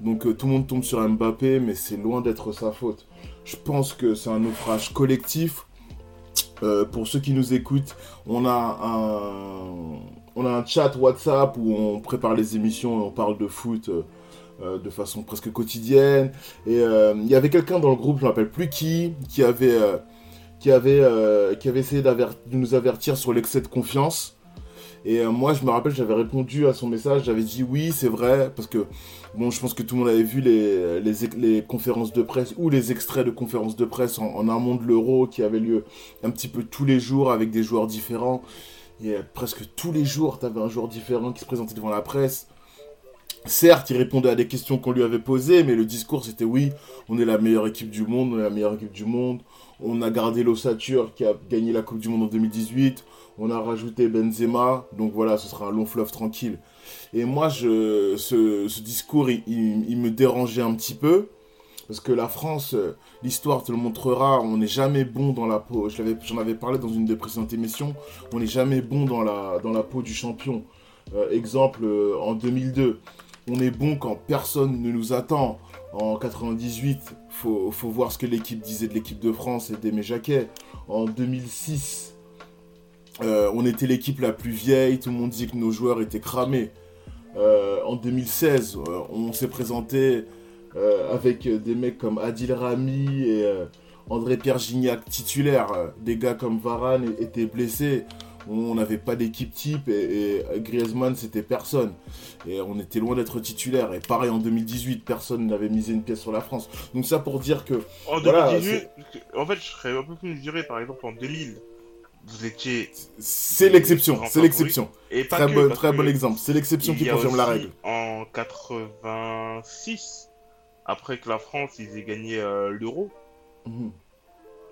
Donc euh, tout le monde tombe sur Mbappé, mais c'est loin d'être sa faute. Je pense que c'est un naufrage collectif. Euh, pour ceux qui nous écoutent, on a un, on a un chat WhatsApp où on prépare les émissions et on parle de foot euh, euh, de façon presque quotidienne. Et il y avait quelqu'un dans le groupe, je ne rappelle plus qui, qui avait, qui avait, qui avait essayé de nous avertir sur l'excès de confiance. Et moi, je me rappelle, j'avais répondu à son message, j'avais dit oui, c'est vrai, parce que Bon, je pense que tout le monde avait vu les, conférences de presse ou les extraits de conférences de presse en, en amont de l'Euro qui avaient lieu un petit peu tous les jours avec des joueurs différents. Et euh, presque tous les jours, tu avais un joueur différent qui se présentait devant la presse. Certes, il répondait à des questions qu'on lui avait posées, mais le discours c'était oui, on est la meilleure équipe du monde, on est la meilleure équipe du monde. On a gardé l'ossature qui a gagné la Coupe du Monde en 2018. On a rajouté Benzema, donc voilà, ce sera un long fleuve tranquille. Et moi, je, ce, discours, il, me dérangeait un petit peu. Parce que la France, l'histoire te le montrera, on n'est jamais bon dans la peau. J'en avais parlé dans une des précédentes émissions. On n'est jamais bon dans la, dans la peau du champion. Euh, exemple, euh, en 2002, on est bon quand personne ne nous attend. En 98, faut, faut voir ce que l'équipe disait de l'équipe de France et d'Aimé Jacquet. En 2006, euh, on était l'équipe la plus vieille, tout le monde disait que nos joueurs étaient cramés. Euh, en 2016, euh, on s'est présenté euh, avec des mecs comme Adil Rami et André-Pierre Gignac titulaires. Euh, Des gars comme Varane étaient blessés. on n'avait pas d'équipe type et, et Griezmann c'était personne. Et on était loin d'être titulaire. Et pareil en 2018, personne n'avait misé une pièce sur la France. Donc ça pour dire que En Voilà, 2018, en fait, je serais un peu plus mesuré, par exemple, en 2000, vous étiez. c'est l'exception, c'est l'exception. Et pas Très, que, bon, très exemple. C'est l'exception qui confirme la règle. En 86, après que la France, ils aient gagné euh, l'euro. Mhm.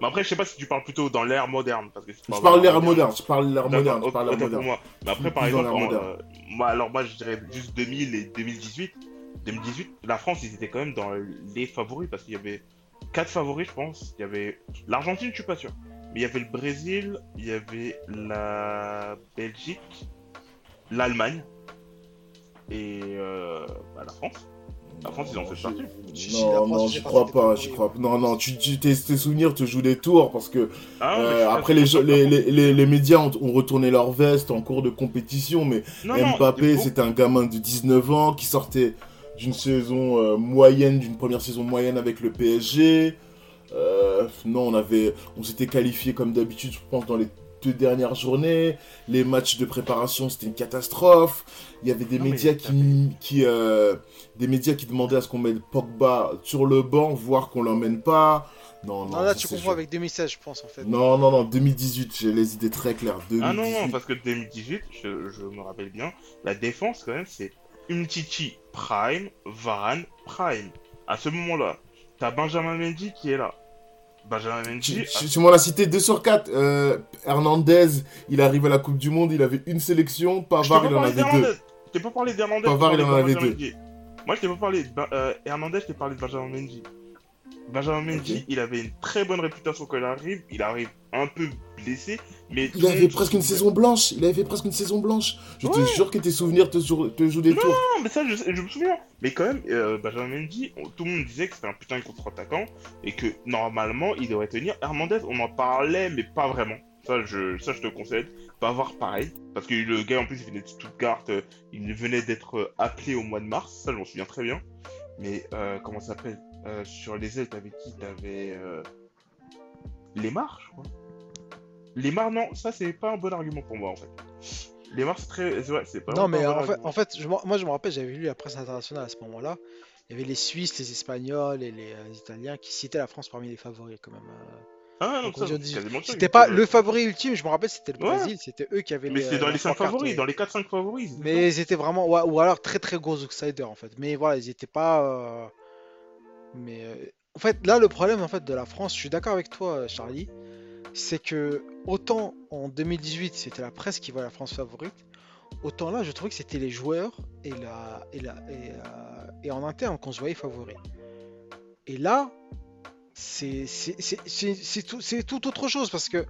Mais après, je sais pas si tu parles plutôt dans l'ère moderne. Parce que si tu Je parle l'ère moderne, je parle l'ère moderne, je autant- parle l'ère autant pour moderne. moi. Mais après, par exemple, en, euh, moi, alors moi, je dirais juste 2000 et 2018. 2018, la France, ils étaient quand même dans les favoris parce qu'il y avait quatre favoris, je pense. Il y avait l'Argentine, je suis pas sûr. Mais il y avait le Brésil, il y avait la Belgique, l'Allemagne et euh, bah, la France. La France, ils ont fait partie. Non, non, j'y crois pas, j'y crois pas. Non, non, tu, tu- tes, tes souvenirs te jouent des tours parce que Ah, euh, après les, jeux- les, les, les, les médias ont, ont retourné leur veste en cours de compétition, mais Non, Mbappé, c'était un gamin de 19 ans qui sortait d'une saison euh, moyenne, d'une première saison moyenne avec le PSG. Euh, non, on avait, on s'était qualifié comme d'habitude, je pense, dans les deux dernières journées. Les matchs de préparation, c'était une catastrophe. Il y avait des Non, médias qui, qui euh, des médias qui demandaient à ce qu'on mette Pogba sur le banc, voire qu'on l'emmène pas. Non, non, Non, là, tu confonds chaud. avec 2016, je pense, en fait. Non, non, non, 2018, j'ai les idées très claires. 2018. Ah non, non, parce que 2018, je, je me rappelle bien, la défense, quand même, c'est Umtiti Prime, Varane Prime. À ce moment-là, t'as Benjamin Mendy qui est là. Benjamin Mendy, Tu, tu- tu m'en as cité 2 sur 4. Hernandez, il arrive à la Coupe du Monde, il avait une sélection. Pavard, pas il en avait deux. Je t'ai pas parlé d'Hernandez. Pavard, il en avait deux. Moi, je t'ai pas parlé de euh, Hernandez, je t'ai parlé de Benjamin Mendy. Benjamin Mendy, il avait une très bonne réputation quand il arrive. Il arrive un peu blessé, mais tout Il avait presque une saison blanche. Il avait fait presque une saison blanche. Je te jure que tes souvenirs te, jou- te jouent des tours. Non, mais ça, je, je me souviens. Mais quand même, euh, Benjamin Mendy, on- tout le monde disait que c'était un putain de contre-attaquant et que normalement, il devrait tenir. Hernandez, on en parlait, mais pas vraiment. Ça, je, ça, je te conseille. Pas voir pareil. Parce que le gars, en plus, il venait de Stuttgart. euh, il venait d'être euh, appelé au mois de mars. Ça, je m'en souviens très bien. Mais, euh, comment ça s'appelle? Sur les ailes, t'avais qui? T'avais. Lemar, je crois. Lemar, non, ça, c'est pas un bon argument pour moi, en fait. Lemar, c'est très. c'est vrai, c'est pas Non, pas mais un bon en fait, argument. en fait je, m'en- moi, je me rappelle, j'avais lu la presse internationale à ce moment-là. Il y avait les Suisses, les Espagnols et les euh, Italiens qui citaient la France parmi les favoris, quand même. euh. Ah, non, ça, C'était pas le favori ultime, je me rappelle, c'était le Ouais. Brésil, c'était eux qui avaient Mais les, c'est euh, dans la les 5 pancarte, favoris, ouais. dans les 4-5 favoris. Mais ils étaient vraiment, ouais, ou alors très très gros outsiders en fait. Mais voilà, ils étaient pas. euh, Mais euh, en fait, là le problème en fait de la France, je suis d'accord avec toi, euh, Charlie, c'est que autant en 2018 c'était la presse qui voit la France favorite, autant là je trouvais que c'était les joueurs et euh, en interne qu'on se voyait favori. Et là, c'est tout, autre chose parce que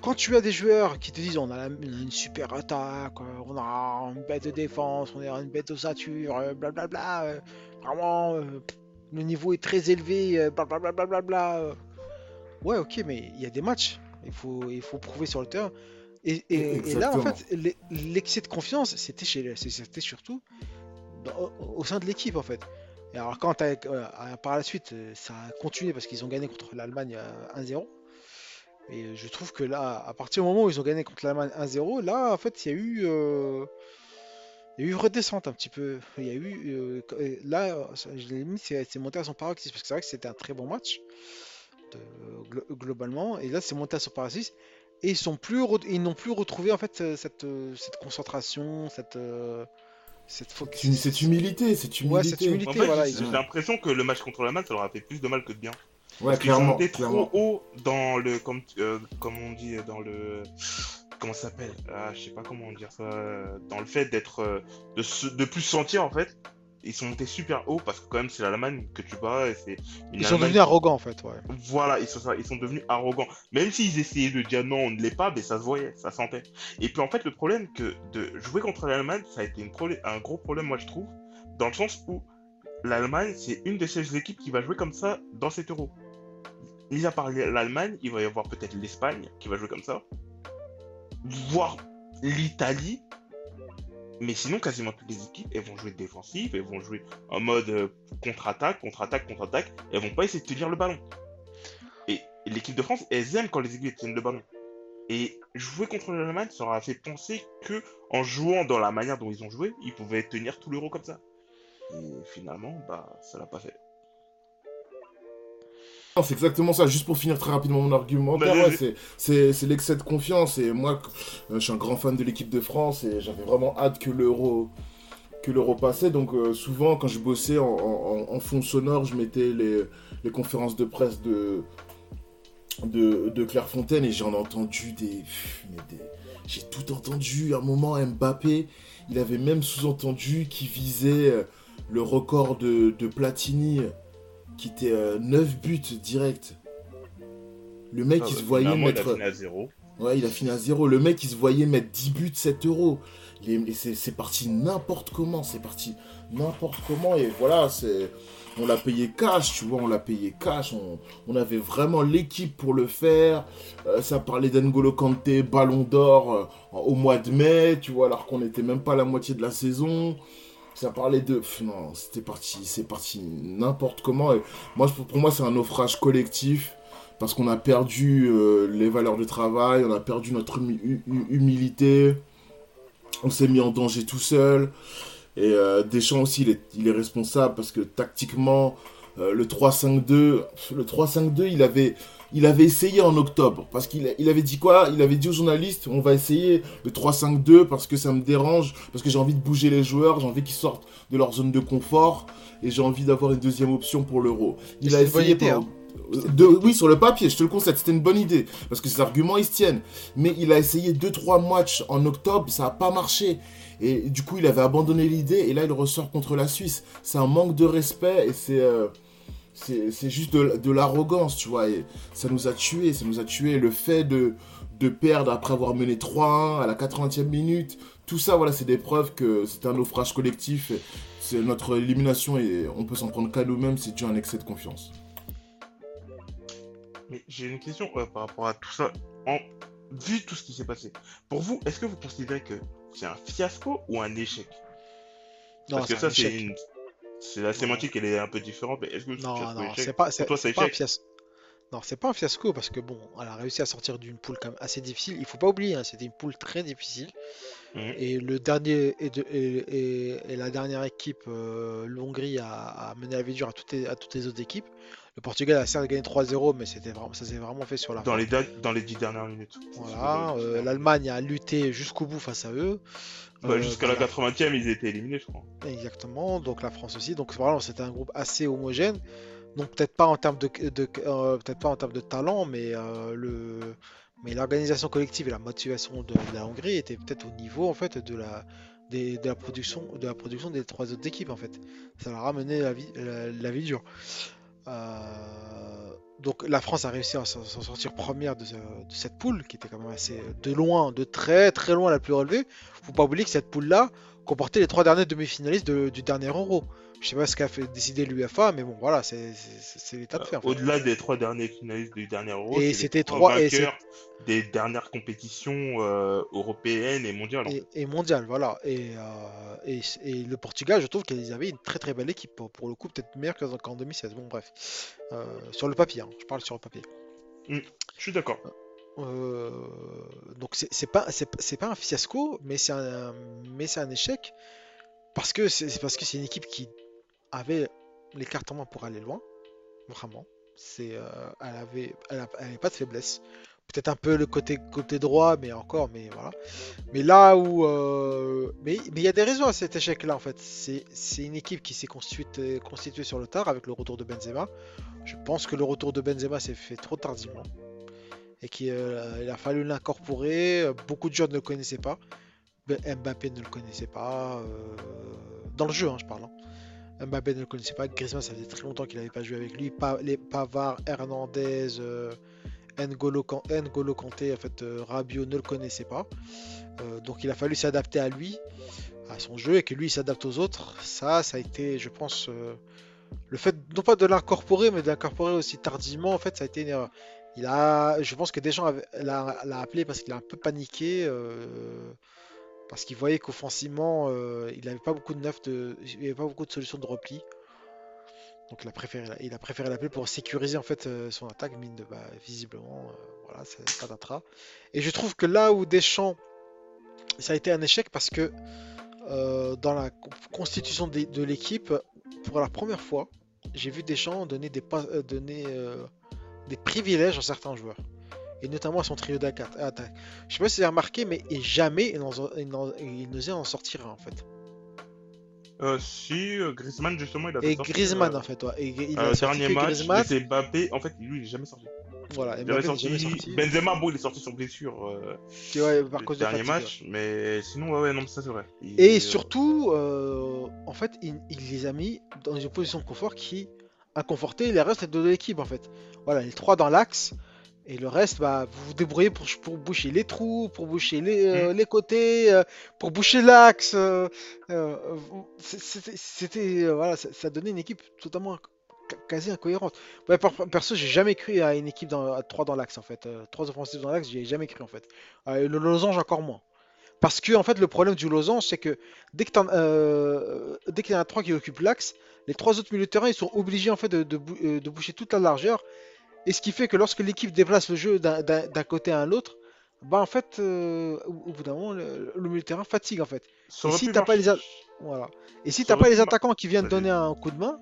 quand tu as des joueurs qui te disent on a, une super attaque, euh, on a une bête de défense, on a une bête d'ossature, euh, blablabla, euh, vraiment le niveau est très élevé, blablabla, euh. Ouais, ok, mais il y a des matchs, il faut, il faut prouver sur le terrain. Et, et- et là, en fait, l'e- l'excès de confiance, c'était chez, c'était surtout dans- au, sein de l'équipe, en fait. Et alors, quand euh, par la suite, ça a continué parce qu'ils ont gagné contre l'Allemagne euh, 1-0. Et euh, je trouve que là, à partir du moment où ils ont gagné contre l'Allemagne 1-0, là, en fait, il y a eu, euh, il y a eu redescente un petit peu. Il y a eu, euh, là, je l'ai mis, c'est monté à son paroxysme parce que c'est vrai que c'était un très bon match globalement. Et là, c'est monté à son paroxysme. Et ils sont plus, re- ils n'ont plus retrouvé en fait euh, cette, euh, cette concentration, cette, euh, cette focus. C'est une- Cette humilité, cette humilité. Ouais, cette humilité. En fait, voilà, j'ai ils l'impression que le match contre la Malte, ça leur a fait plus de mal que de bien. Ouais, Parce clairement, monté clairement. trop haut dans le. Comme, euh, comme on dit dans le. Comment ça s'appelle? Ah, Je sais pas comment dire ça. euh, Dans le fait d'être. euh, de, se- de plus se sentir en fait. Ils sont montés super haut parce que quand même c'est l'Allemagne que tu bats et c'est. Ils sont Allemagne devenus arrogants en fait, ouais. Voilà, ils sont, ils sont devenus arrogants. Même s'ils essayaient de dire non, on ne l'est pas, mais ça se voyait, ça sentait. Et puis en fait, le problème que de jouer contre l'Allemagne, ça a été une un gros problème, moi je trouve, dans le sens où l'Allemagne, c'est une de ces équipes qui va jouer comme ça dans cet euro. Mis à part l'Allemagne, il va y avoir peut-être l'Espagne qui va jouer comme ça, voire l'Italie. Mais sinon, quasiment toutes les équipes, elles vont jouer défensive, elles vont jouer en mode euh, contre-attaque, contre-attaque, contre-attaque, elles vont pas essayer de tenir le ballon. Et l'équipe de France, elles aiment quand les équipes tiennent le ballon. Et jouer contre l'Allemagne, ça leur a fait penser que en jouant dans la manière dont ils ont joué, ils pouvaient tenir tout l'euro comme ça. Et finalement, bah, ça l'a pas fait. Non, C'est exactement ça, juste pour finir très rapidement mon argumentaire, Bah, ouais, c'est- l'excès de confiance et moi euh, je suis un grand fan de l'équipe de France et j'avais vraiment hâte que l'euro que l'euro passait. Donc euh, souvent quand je bossais en, en- en fond sonore je mettais les, les conférences de presse de de, de Clairefontaine et j'en ai entendu des, j'ai tout entendu. À un moment Mbappé il avait même sous-entendu qu'il visait euh, le record de, de Platini qui était 9 buts direct. Le mec, Ah, il bah, se voyait finalement, il a mettre. fini à zéro. Ouais, il a fini à 0. Le mec, il se voyait mettre 10 buts, 7 euros. C'est parti n'importe comment. C'est parti n'importe comment. Et voilà, c'est. On l'a payé cash, tu vois, on l'a payé cash. On, on avait vraiment l'équipe pour le faire. Euh, ça parlait d'Engolo Kanté, Ballon d'Or euh, au mois de mai, tu vois, alors qu'on n'était même pas à la moitié de la saison. Ça parlait de. Non, c'était parti, c'est parti n'importe comment. Moi, pour moi, c'est un naufrage collectif parce qu'on a perdu euh, les valeurs de travail, on a perdu notre humi- hu- hu- humilité, on s'est mis en danger tout seul. Et euh, Deschamps aussi, il est, il est responsable parce que tactiquement, euh, le 3-5-2, le 3-5-2, il avait, il avait essayé en octobre. Parce qu'il il avait dit quoi? Il avait dit aux journalistes, on va essayer le 3-5-2 parce que ça me dérange, parce que j'ai envie de bouger les joueurs, j'ai envie qu'ils sortent de leur zone de confort et j'ai envie d'avoir une deuxième option pour l'euro. Il a essayé idée, hein. Euh, de- oui, sur le papier, je te le concède, c'était une bonne idée. Parce que ces arguments, ils se tiennent. Mais il a essayé 2-3 matchs en octobre, ça n'a pas marché. Et du coup, il avait abandonné l'idée, et là, il ressort contre la Suisse. C'est un manque de respect, et c'est... euh, c'est juste de, de l'arrogance, tu vois. Et ça nous a tués, ça nous a tués. Le fait de, de perdre après avoir mené 3-1 à la 80e minute, tout ça, voilà, c'est des preuves que c'est un naufrage collectif. C'est notre élimination, et on peut s'en prendre qu'à nous-mêmes, c'est dû à un excès de confiance. Mais j'ai une question euh, par rapport à tout ça. En... Vu tout ce qui s'est passé, pour vous, est-ce que vous considérez que c'est un fiasco ou un échec? Non, Parce que c'est ça, c'est une... C'est la sémantique, elle est un peu différente, mais est-ce que c'est Non, fiasco non, c'est pas, c'est toi, pas un fiasco. Non, c'est pas un fiasco parce que bon, elle a réussi à sortir d'une poule quand même assez difficile. Il faut pas oublier, hein, c'était une poule très difficile. Mhm. Et le dernier et, de- et- et- et la dernière équipe, euh, l'Hongrie, a, a mené la vie dure à toutes les, à toutes les autres équipes. Le Portugal a certes gagné 3-0, mais c'était vraiment, ça s'est vraiment fait sur la Dans fin. les, da- dans les dix dernières minutes. Voilà, euh, l'Allemagne a lutté jusqu'au bout face à eux. Bah, Euh, Jusqu'à la bah, 80e, ils étaient éliminés, je crois. Exactement, donc la France aussi. Donc voilà, c'était un groupe assez homogène. Donc peut-être pas en termes de, de- euh, peut-être pas en termes de talent, mais euh, le, mais l'organisation collective et la motivation de, de la Hongrie était peut-être au niveau en fait de la, des- de la production, de la production des trois autres équipes en fait. Ça leur a mené la vie, la, la vie dure. Euh, donc la France a réussi à s'en sortir première de, ce- de cette poule, qui était quand même assez de loin, de très très loin la plus relevée. Faut pas oublier que cette poule-là comportait les trois derniers demi-finalistes de- du dernier Euro. Je sais pas ce qu'a fait décider l'UFA, mais bon voilà, c'est l'état de en fait. Au-delà des trois derniers finalistes du dernier Euro, Et c'était trois- et vainqueurs des dernières compétitions euh, européennes et mondiales. Et, et mondial, voilà. Et, euh, et, et le Portugal, je trouve qu'ils avaient une très très belle équipe. Pour, le coup, peut-être meilleure qu'en qu'en 2016. Bon, bref. Euh, sur le papier, hein, je parle sur le papier. Je suis d'accord. Euh, donc c'est pas un fiasco, mais c'est un échec parce que c'est parce que c'est une équipe qui avait les cartes en main pour aller loin, vraiment. Euh, elle avait pas de faiblesse. Peut-être un peu le côté droit, mais encore, mais là où euh, mais il y a des raisons à cet échec-là en fait. C'est une équipe qui s'est constituée sur le tard avec le retour de Benzema. Je pense que le retour de Benzema s'est fait trop tardivement et qu'il a fallu l'incorporer. Euh, Beaucoup de joueurs ne le connaissaient pas. Ben, Mbappé ne le connaissait pas. euh, Dans le jeu, hein, je parle. hein. Mbappé ne le connaissait pas. Griezmann, ça faisait très longtemps qu'il n'avait pas joué avec lui. Les Pavard, Hernandez, euh, N'Golo, Kan- N'Golo Kanté, en fait, euh, Rabiot ne le connaissait pas. Euh, donc il a fallu s'adapter à lui, à son jeu, et que lui s'adapte aux autres. Ça, ça a été, je pense, euh, le fait non pas de l'incorporer, mais de l'incorporer aussi tardivement, en fait, ça a été une erreur. Il a, je pense que Deschamps l'a appelé parce qu'il a un peu paniqué, euh, parce qu'il voyait qu'offensivement, euh, il n'avait pas beaucoup de neuf de, il avait pas beaucoup de solutions de repli. Donc il a préféré, il a préféré l'appeler pour sécuriser en fait euh, son attaque, mine de bah, visiblement, euh, voilà, c'est patatras. Et je trouve que là où Deschamps, ça a été un échec parce que dans la co- constitution de, de l'équipe, pour la première fois, j'ai vu Deschamps donner des, pas- donner, des privilèges à certains joueurs. Et notamment à son trio d'attaque. attaque. Je sais pas si vous avez remarqué, mais et jamais il n'en- il n'en- il n'osait en sortir un en fait. Euh, si, euh, Griezmann, justement, il a Et Griezmann euh, en fait, ouais. Et, il a sorti dernier match, Griezmann. c'est Mbappé. En fait, lui, il est jamais sorti. Voilà, Il Mbappé jamais sorti. sorti. Benzema, bon, il est sorti sur blessure. euh, ouais, par cause de dernier ouais. match, mais sinon, ouais, ouais, non, ça c'est vrai. Il- Et surtout, euh, en fait, il, il les a mis dans une position de confort qui a conforté les restes de l'équipe, en fait. Voilà, les trois dans l'axe, et le reste, bah, vous vous débrouillez pour, pour boucher les trous, pour boucher les, euh, les côtés, euh, pour boucher l'axe. euh, C'était, voilà, ça, ça donnait une équipe totalement quasi incohérente. Ouais, per- perso, j'ai jamais cru à une équipe dans, à 3 dans l'axe, en fait. Trois offensifs dans l'axe, j'y ai jamais cru, en fait. Le losange, encore moins. Parce que en fait le problème du losange c'est que dès que t'en- dès qu'il y en a trois qui occupent l'axe, les trois autres milieux de terrain ils sont obligés en fait de, de bou- euh, de boucher toute la largeur. Et ce qui fait que lorsque l'équipe déplace le jeu d'un- côté à un autre, bah en fait euh, au, au bout d'un moment le, le milieu de terrain fatigue en fait. ça Et si t'as pas les a- Voilà. Et si Ça t'as aurait pas les attaquants qui viennent donner un coup de main,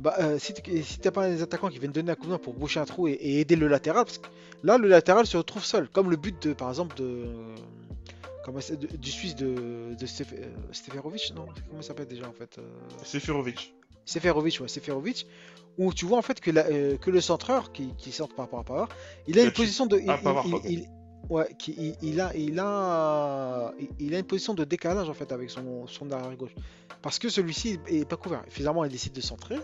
bah euh, si t'as pas les attaquants qui viennent donner un coup de main pour boucher un trou et, et aider le latéral, parce que là le latéral se retrouve seul, comme le but de par exemple de comment de- du Suisse de, de euh, Steferovic, non? Comment ça s'appelle déjà en fait euh, Seferovic. Seferovic, ouais, Seferovic, où tu vois en fait que, la- euh, que le centreur qui, qui centre par rapport à Pavard, il a une position de. il- Ah, Pavard, il- pardon. il- ouais, qui, il, il a, il, a, il- il a une position de décalage en fait avec son, son arrière gauche. Parce que celui-ci est pas couvert. Finalement, il décide de centrer.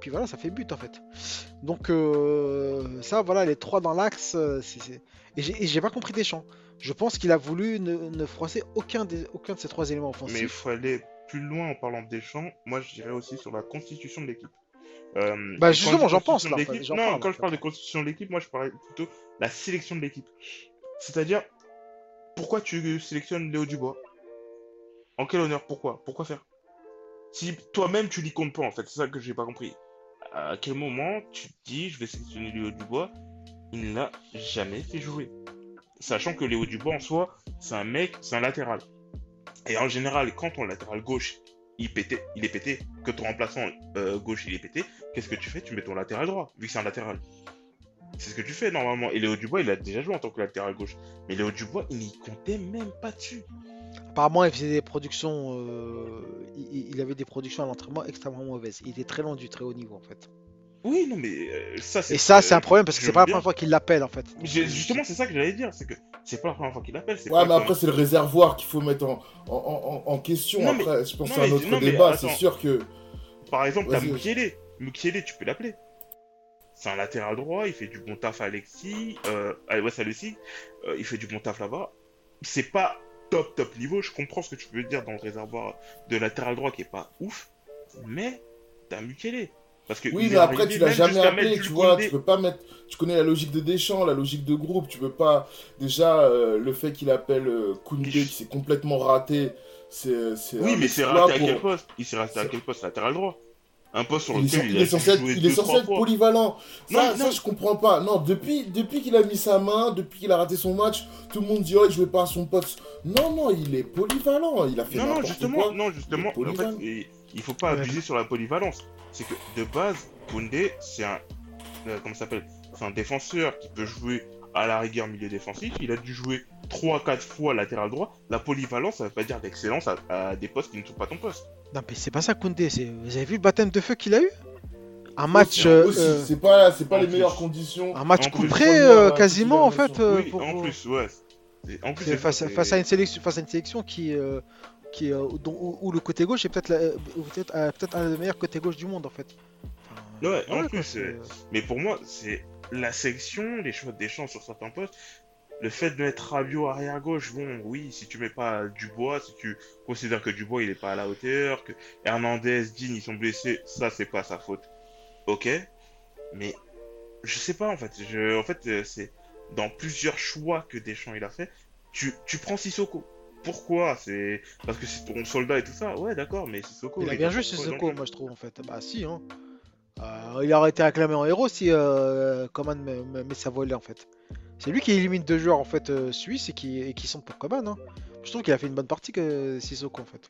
Puis voilà, ça fait but en fait. Donc, euh, ça, voilà, les trois dans l'axe. euh, et j'ai pas compris Deschamps. Je pense qu'il a voulu ne, ne froisser aucun, des, aucun de ces trois éléments Mais il offensifs. faut aller plus loin en parlant de Deschamps. Moi, je dirais aussi sur la constitution de l'équipe. Euh, Bah, justement, j'en pense, là, de enfin, Non, parle, quand je parle de constitution de l'équipe, moi, je parlais plutôt la sélection de l'équipe. C'est-à-dire, pourquoi tu sélectionnes Léo Dubois? En quel honneur? Pourquoi? Pourquoi faire? Si toi-même tu l'y comptes pas, en fait, c'est ça que j'ai pas compris. À quel moment tu te dis, je vais sélectionner Léo Dubois? Il ne l'a jamais fait jouer. Sachant que Léo Dubois en soi, c'est un mec, c'est un latéral. Et en général, quand ton latéral gauche, il, pétait, il est pété, que ton remplaçant euh, gauche, il est pété, qu'est-ce que tu fais? Tu mets ton latéral droit, vu que c'est un latéral. C'est ce que tu fais normalement. Et Léo Dubois, il a déjà joué en tant que latéral gauche. Mais Léo Dubois, il n'y comptait même pas dessus. Apparemment, il faisait des productions. euh, il, il avait des productions à l'entraînement extrêmement mauvaises. Il était très loin du très haut niveau en fait. Oui, non, mais euh, ça, c'est. Et ça, c'est un problème parce que c'est pas la première fois qu'il l'appelle en fait. Justement, c'est ça que j'allais dire. C'est que c'est pas la première fois qu'il appelle. c'est Ouais, mais après, c'est le réservoir qu'il faut mettre en, en, en, en question. Non, mais- après, je pense non, que c'est un autre non, débat. C'est sûr que. Par exemple, t'as Vas-y. Mukiele. Mukiele, tu peux l'appeler. C'est un latéral droit, il fait du bon taf à Alexis, euh, à West Alexis, euh, il fait du bon taf là-bas. C'est pas top top niveau, je comprends ce que tu veux dire dans le réservoir de latéral droit qui est pas ouf, mais t'as Mukiele. Parce que Oui, mais après, tu l'as jamais appelé, tu vois. Tu peux pas mettre. Tu connais la logique de Deschamps, la logique de groupe. Tu peux pas. Déjà, euh, le fait qu'il appelle euh, Koundé, Qui- s'est complètement raté, c'est. Oui, mais c'est raté à quel poste? Il s'est resté à quel poste? Latéral droit. Un poste sur lequel il, il a est censé être, il est censé être polyvalent. Non, Ça, non. ça, je comprends pas. Non, depuis, depuis qu'il a mis sa main, depuis qu'il a raté son match, tout le monde dit oh, il jouait pas à son poste. Non, non, il est polyvalent. Il a fait Non, non, justement, quoi. non, justement, Il est en fait, polyvalent. Il, faut pas Ouais. abuser sur la polyvalence. C'est que de base, Koundé, c'est un, euh, comment s'appelle? C'est un défenseur qui peut jouer à la rigueur milieu défensif. Il a dû jouer 3-4 fois latéral droit. La polyvalence, ça veut pas dire d'excellence à, à des postes qui ne sont pas ton poste. Non, mais c'est pas ça Koundé. c'est- Vous avez vu le baptême de feu qu'il a eu? Un match, Aussi, euh, aussi, euh, c'est pas, c'est pas les plus. meilleures conditions. un match en coup plus, près première, euh, quasiment en fait. euh, oui, pour- en plus, ouais. C'est- En plus, face, à- c'est- face à une sélection, face à une sélection qui, euh, qui euh, dont- où, où le côté gauche est peut-être euh, peut-être euh, un des meilleurs côtés gauche du monde en fait. Enfin, Ouais, en plus, euh, Mais pour moi, c'est la section, les choix des champs sur certains postes. Le fait de mettre Rabiot arrière gauche, bon, oui, si tu mets pas Dubois, si tu considères que Dubois il est pas à la hauteur, que Hernandez, Dean ils sont blessés, ça c'est pas sa faute. Ok, mais je sais pas en fait. Je, en fait, c'est dans plusieurs choix que Deschamps il a fait. Tu, tu prends Sissoko. Pourquoi C'est parce que c'est ton soldat et tout ça. Ouais, d'accord, mais Sissoko. Il a bien joué Sissoko, moi je trouve en fait. Bah si, hein. Euh, il aurait été acclamé en héros si euh, Coman met, sa volée en fait. C'est lui qui élimine deux joueurs en fait euh, suisses et qui, et qui sont pour Coman. Hein. Je trouve qu'il a fait une bonne partie que Sissoko en fait.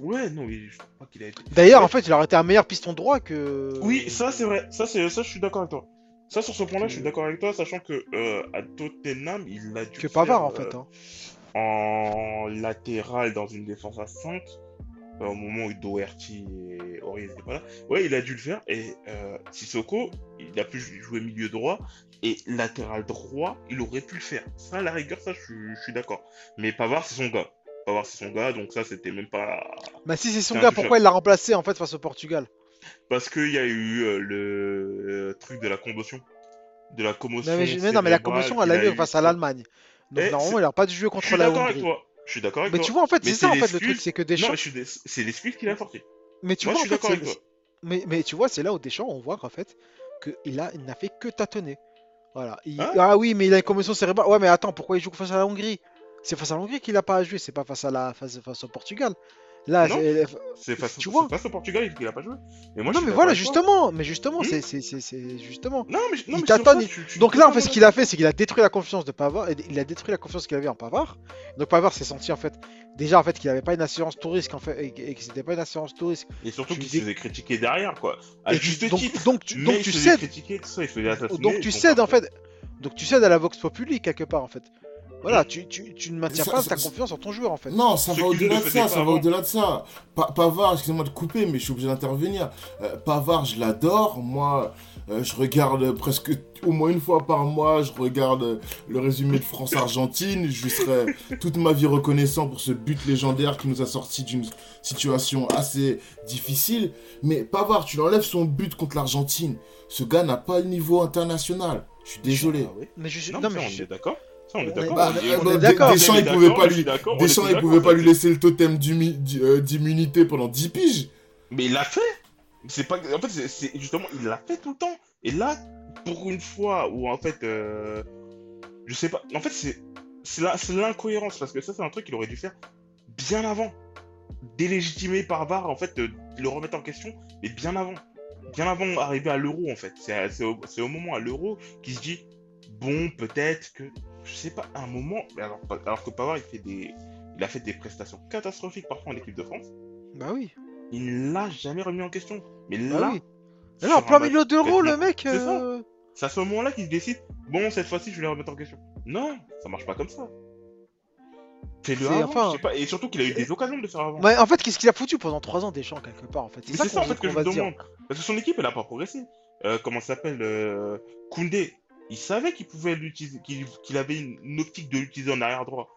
Ouais, non, il- je crois pas qu'il a été. D'ailleurs, Ouais. en fait, il aurait été un meilleur piston droit que. Oui, ça c'est vrai. Ça, c'est, ça, je suis d'accord avec toi. Ça, sur ce point-là, je suis d'accord avec toi, sachant que euh, à Tottenham, il a dû que Pavard faire, en fait. euh, hein. En latéral dans une défense à 5 euh, au moment où Doherty et Ori n'étaient pas là. Ouais, il a dû le faire et euh, Sissoko, il a pu jouer milieu droit et latéral droit, il aurait pu le faire. Ça, à la rigueur, ça, je suis, je suis d'accord. Mais Pavard, c'est son gars. Pavard, c'est son gars, donc ça, c'était même pas. Bah, si c'est son gars, pourquoi il l'a remplacé en fait face au Portugal? Parce qu'il y a eu euh, le euh, truc de la commotion. De la commotion. Non, mais, mais non, mais la commotion, elle a eu. face à l'Allemagne. Donc Eh, normalement, il a pas dû jouer Je contre suis la d'accord avec Hongrie. toi. Je suis d'accord avec Mais toi. tu vois, en fait, Mais c'est ça en fait le truc, c'est que Non, Deschamps. mais suis dé- c'est l'excuse qu'il a sorti. Mais tu Moi, vois, je suis d'accord avec toi. Mais, mais tu vois, c'est là où Deschamps, on voit qu'en fait, qu'il a, il n'a fait que tâtonner. Voilà. Il- Hein ah oui, mais il a une commotion cérébrale. Ouais, mais attends, pourquoi il joue face à la Hongrie? C'est face à la Hongrie qu'il a pas à jouer, c'est pas face à la face, face au Portugal. Là, c'est- C'est face, Tu vois face au Portugal qu'il a pas joué. Et moi, non, mais voilà, justement, mais justement, Hmm c'est justement. Non, mais, non, Il suis Donc là, en fait, ce qu'il a fait, c'est qu'il a détruit la confiance de Pavard. Il a détruit la confiance qu'il avait en Pavard. Donc Pavard s'est senti en fait déjà en fait qu'il avait pas une assurance tout risque en fait et, et que c'était pas une assurance tout risque. Et surtout qu'il se faisait critiquer derrière, quoi. À juste donc, titre. donc tu, donc tu cèdes, donc tu cèdes en fait, donc tu cèdes à la vox populi quelque part en fait. Voilà, tu, tu, tu ne maintiens Ça- pas ça- ta confiance en ton joueur en fait. Non, ça Ce va au-delà de ça, ça va au-delà de ça. Pa- Pavard, excusez-moi de couper, mais je suis obligé d'intervenir. Euh, Pavard, je l'adore. Moi, euh, je regarde presque au moins une fois par mois, je regarde le résumé de France-Argentine. Je lui serai toute ma vie reconnaissant pour ce but légendaire qui nous a sorti d'une situation assez difficile. Mais Pavard, tu l'enlèves son but contre l'Argentine. Ce gars n'a pas le niveau international. Je suis désolé. Ah. Mais je, Non, non, mais mais ça, on je- est d'accord. Ça, on est d'accord. on est Deschamps, il pouvait d'accord, pas lui, Deschamps, il d'accord, pouvait pas lui laisser le totem euh, d'immunité pendant 10 piges. Mais il l'a fait. C'est pas. En fait, c'est- justement, il l'a fait tout le temps. Et là, pour une fois où en fait, euh, je sais pas. En fait, c'est c'est l'incohérence parce que ça, c'est un truc qu'il aurait dû faire bien avant. Délégitimer par VAR, en fait, euh, le remettre en question, mais bien avant. Bien avant d'arriver à l'euro, en fait. C'est au, c'est au moment à l'euro qu'il se dit bon, peut-être que. Je sais pas, à un moment. Alors, alors que Pavard, il fait des. Il a fait des prestations catastrophiques parfois en équipe de France. bah oui. Il ne l'a jamais remis en question. Mais Bah là, oui. Alors, un plein milieu d'euros, le mec. Euh, C'est à ce moment-là qu'il décide bon, cette fois-ci, je vais les remettre en question. Non, ça marche pas comme ça. Fais-le C'est- avant, enfin- je sais pas. Et surtout qu'il a eu des occasions de le faire avant. Ouais, en fait, qu'est-ce qu'il a foutu pendant 3 ans Deschamps quelque part en fait? Mais c'est ça en fait que je me dire. demande. Parce que son équipe, elle a pas progressé. Euh, comment ça s'appelle euh, Koundé. Il savait qu'il pouvait l'utiliser, qu'il avait une, optique de l'utiliser en arrière droit.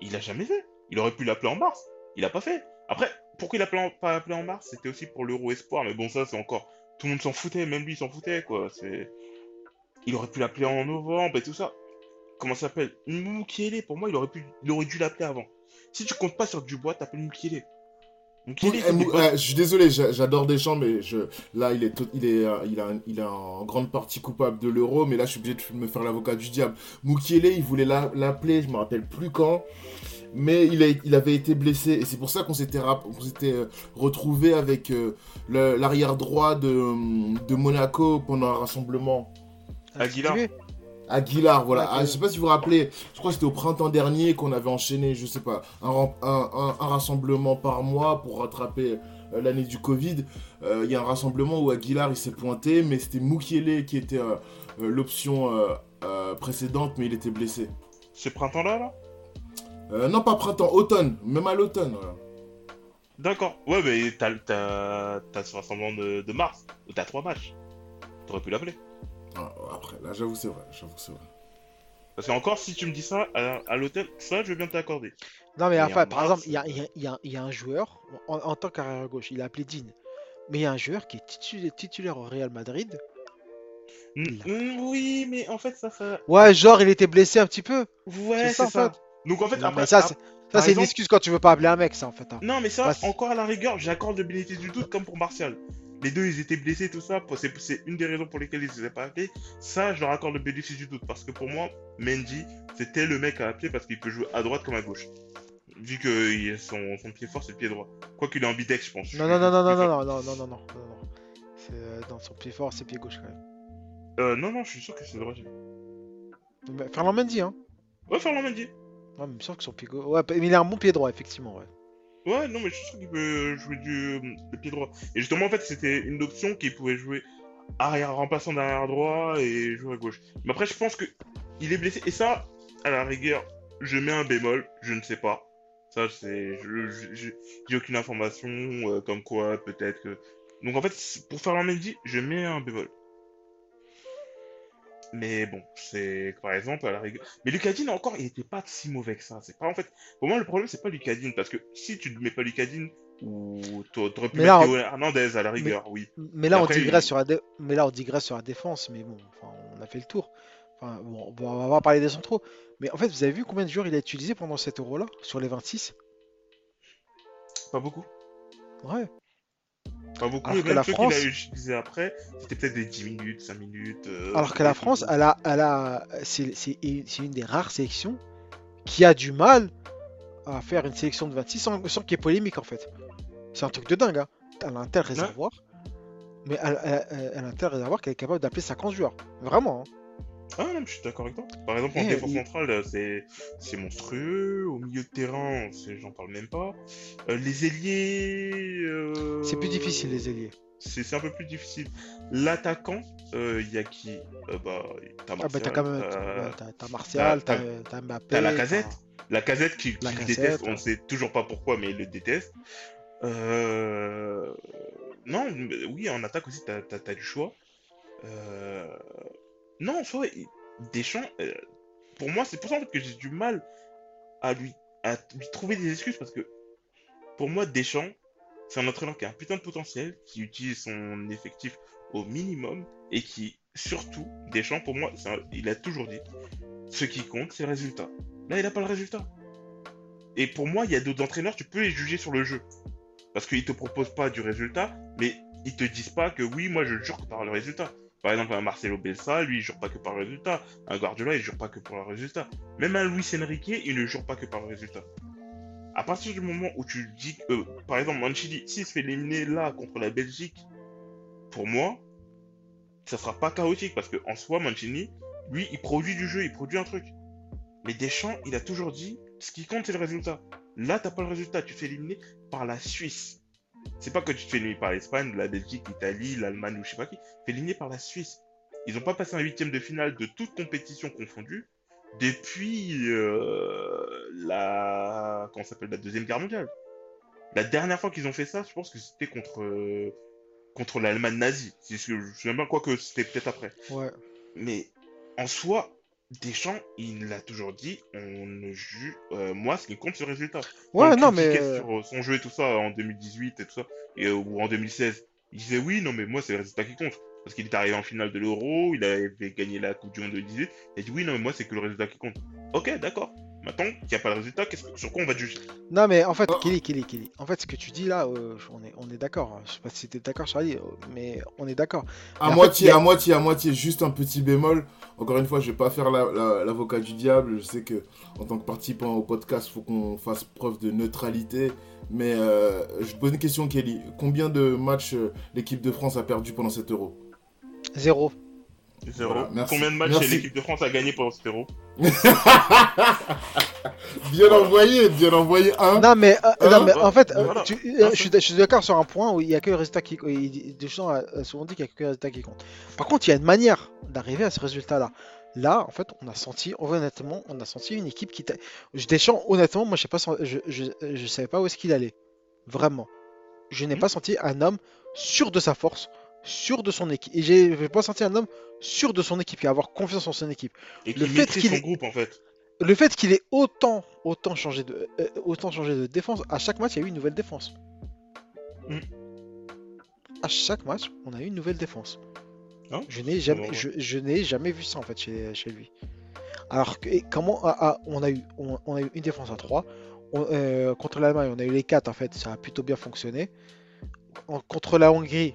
Il l'a jamais fait. Il aurait pu l'appeler en mars. Il a pas fait. Après, pourquoi il a pas appelé en mars? C'était aussi pour l'Euro Espoir. Mais bon, ça, c'est encore. Tout le monde s'en foutait. Même lui, il s'en foutait, quoi. C'est. Il aurait pu l'appeler en novembre et tout ça. Comment ça s'appelle? Mukiele, pour moi, il aurait, pu... il aurait dû l'appeler avant. Si tu comptes pas sur Dubois, t'appelles Mukiele. Eh, des Mou- je suis désolé, j'a- j'adore Deschamps, mais je, là, il est, il, est, euh, il, a, il est en grande partie coupable de l'euro, mais là, je suis obligé de me faire l'avocat du diable. Mukiele, il voulait la- l'appeler, je me rappelle plus quand, mais il, a, il avait été blessé, et c'est pour ça qu'on s'était rap- euh, retrouvé avec euh, le- l'arrière droit de, de Monaco pendant un rassemblement. Aguilar. Aguilar, voilà. Ah, je sais pas si vous vous rappelez, je crois que c'était au printemps dernier qu'on avait enchaîné, je sais pas, un, ram- un, un- un rassemblement par mois pour rattraper euh, l'année du Covid. Euh, Il y a un rassemblement où Aguilar il s'est pointé, mais c'était Mukiele qui était euh, l'option euh, précédente, mais il était blessé. Ce printemps-là, là? Euh, non, pas printemps, automne, même à l'automne. voilà. D'accord. Ouais, mais t'as, t'as, t'as ce rassemblement de, de mars, où t'as trois matchs. T'aurais pu l'appeler. Ah, après, là, j'avoue, c'est vrai, j'avoue, c'est vrai. Parce que encore, si tu me dis ça à, à l'hôtel, ça, je veux bien t'accorder. Non, mais Mais enfin, en par mars, exemple, il y a, il y a- il y a- il y a un joueur, en, en tant qu'arrière gauche, il a appelé Dean. Mais il y a un joueur qui est titulaire, titulaire au Real Madrid. Mm, mm, oui, mais en fait, ça, ça... Ouais, genre, il était blessé un petit peu. Ouais, C'est ça, en ça. Donc en fait, Non, après, ça, c'est ça, c'est une excuse quand tu veux pas appeler un mec, ça, en fait. hein. Non, mais ça, Bah, encore à la rigueur, j'accorde le bénéfice du doute comme pour Martial. Les deux, ils étaient blessés, tout ça. C'est une des raisons pour lesquelles ils ne pas appelés. Ça, je leur accorde le bénéfice du doute. Parce que pour moi, Mendy, c'était le mec à appeler parce qu'il peut jouer à droite comme à gauche. Vu que son, son pied fort, c'est le pied droit. Quoi qu'il est ambidex, je pense. Non, non, non, non, non, non, non, non, non, non, non, non. C'est, euh, dans son pied fort, c'est pied gauche quand même. Euh, non, non, je suis sûr que c'est droitier. Mais Ferland Mendy, hein. Ouais, Ferland Mendy. Ouais, mais il me semble que son pied gauche. Ouais, mais il a un bon pied droit, effectivement, ouais. Ouais, non, mais je suis sûr qu'il peut jouer du pied droit. Et justement, en fait, c'était une option qu'il pouvait jouer arrière remplaçant d'arrière droit et jouer à gauche. Mais après, je pense que il est blessé. Et ça, à la rigueur, je mets un bémol, je ne sais pas. Ça, c'est, j'ai aucune information euh, comme quoi peut-être que. Donc en fait, pour faire Mendy, je mets un bémol. Mais bon, c'est par exemple à la rigueur. Mais Lucadine encore, il était pas si mauvais que ça. C'est pas en fait. Pour moi, le problème c'est pas Lucadine parce que si tu ne mets pas Lucadine ou t'a- t'aurais pu Mais mettre là, Hernandez à la rigueur, oui. Mais là, on digresse il- sur la dé- mais là, on digresse sur la défense. Mais bon, enfin, on a fait le tour. Enfin, bon, on va parler des centraux. Mais en fait, vous avez vu combien de joueurs il a utilisé pendant cet euro-là sur les 26? Pas beaucoup. Ouais. Pas beaucoup. Alors et que la France- qu'il a utilisé après, c'était peut-être des 10 minutes, 5 minutes. euh, Alors que la France, elle a, elle a, c'est une des rares sélections qui a du mal à faire une sélection de 26 sans, sans qu'il y ait polémique en fait. C'est un truc de dingue. Hein. Elle a un tel réservoir, mais elle, elle- elle- elle a un tel réservoir qu'elle est capable d'appeler 50 joueurs. Vraiment. hein. Ah non, mais je suis d'accord avec toi. Par exemple, en Eh, défense il- centrale, euh, c'est c'est monstrueux. Au milieu de terrain, c'est- j'en parle même pas. Euh, les ailiers. euh, C'est plus difficile les ailiers. C'est c'est un peu plus difficile. L'attaquant, euh, il y a qui? Euh, Bah, t'as Ah bah Martial, t'as quand même, t'as- ouais, t'as- t'as Martial, t'as- Mbappé, t'as la casette. La casette qui, La déteste, on ouais. ne sait toujours pas pourquoi, mais il le déteste. Euh... Non, mais oui, en attaque aussi, t'as t'as- t'as du choix. Euh... Non, en Deschamps, euh, pour moi, c'est pour ça que j'ai du mal à lui, trouver des excuses parce que pour moi, Deschamps, c'est un entraîneur qui a un putain de potentiel, qui utilise son effectif au minimum et qui, surtout, Deschamps, pour moi, il a toujours dit ce qui compte, c'est le résultat. Là, il n'a pas le résultat. Et pour moi, il y a d'autres entraîneurs, tu peux les juger sur le jeu. Parce qu'ils te proposent pas du résultat, mais ils te disent pas que oui, moi je jure que par le résultat. Par exemple, un Marcelo Bielsa, lui, il jure pas que par le résultat. Un Guardiola, il jure pas que pour le résultat. Même un Luis Enrique, il ne jure pas que par le résultat. À partir du moment où tu dis, que, euh, par exemple, Mancini, s'il se fait éliminer là contre la Belgique, pour moi, ça sera pas chaotique parce que en soi, Mancini, lui, il produit du jeu, il produit un truc. Mais Deschamps, il a toujours dit, ce qui compte, c'est le résultat. Là, t'as pas le résultat, tu te fais éliminer par la Suisse. C'est pas que tu te fais éliminer par l'Espagne, la Belgique, l'Italie, l'Allemagne ou je sais pas qui. Tu te fais éliminer par la Suisse. Ils ont pas passé un huitième de finale de toute compétition confondue depuis euh, la comment s'appelle la deuxième guerre mondiale. La dernière fois qu'ils ont fait ça, je pense que c'était contre euh, contre l'Allemagne nazie. Que je sais même pas quoi que c'était peut-être après. Ouais. Mais en soi, Deschamps, il l'a toujours dit, on ne juge. euh, moi, ce qui compte, c'est le résultat. Ouais, on non, mais. euh, sur son jeu et tout ça en 2018 et tout ça, et, euh, ou en 2016, il disait oui, non, mais moi, c'est le résultat qui compte. Parce qu'il est arrivé en finale de l'Euro, il avait gagné la Coupe du Monde de 2018, il a dit oui, non, mais moi, c'est que le résultat qui compte. Ok, d'accord. Maintenant qu'il n'y a pas le résultat, qu'est-ce que- sur quoi on va juger? Non, mais en fait, Oh. Kelly, Kelly, Kelly. En fait, ce que tu dis là, euh, on est, on est d'accord. hein. Je sais pas si t'es d'accord, Charlie, euh, mais on est d'accord. À moitié, fait, il y a- à moitié, à moitié, juste un petit bémol. Encore une fois, je vais pas faire la- la- l'avocat du diable. Je sais que en tant que participant au podcast, il faut qu'on fasse preuve de neutralité. Mais euh, je pose une question, Kelly. Combien de matchs euh, l'équipe de France a perdu pendant cet euro? Zéro. Zéro. Voilà, merci. Combien de matchs l'équipe de France a gagné pendant cet Euro Bien envoyé, bien envoyé. Un. Non, mais, euh, non, mais en fait, euh, Voilà. tu- euh, je suis je suis d'accord sur un point où il y a que le résultat qui. a a souvent dit qu'il n'y a que le résultat qui compte. Par contre, il y a une manière d'arriver à ce résultat-là. Là, en fait, on a senti, honnêtement, on a senti une équipe qui. Deschamps, honnêtement, moi, je sais pas, je, je, je savais pas où est-ce qu'il allait. Vraiment. Je n'ai Mhm. pas senti un homme sûr de sa force, sûr de son équipe. Et j'ai pas senti un homme sûr de son équipe et avoir confiance en son équipe. Et Le qui fait qu'il son est- groupe, en fait. Le fait qu'il ait autant, autant changé de, euh, autant changé de défense, à chaque match, il y a eu une nouvelle défense. Mm. À chaque match, on a eu une nouvelle défense. Hein je n'ai jamais, je, je n'ai jamais vu ça en fait chez, chez lui. Alors que, et comment ah, ah, on a eu, on, on a eu une défense à 3 contre l'Allemagne, on a eu les 4 en fait, ça a plutôt bien fonctionné. En- contre la Hongrie,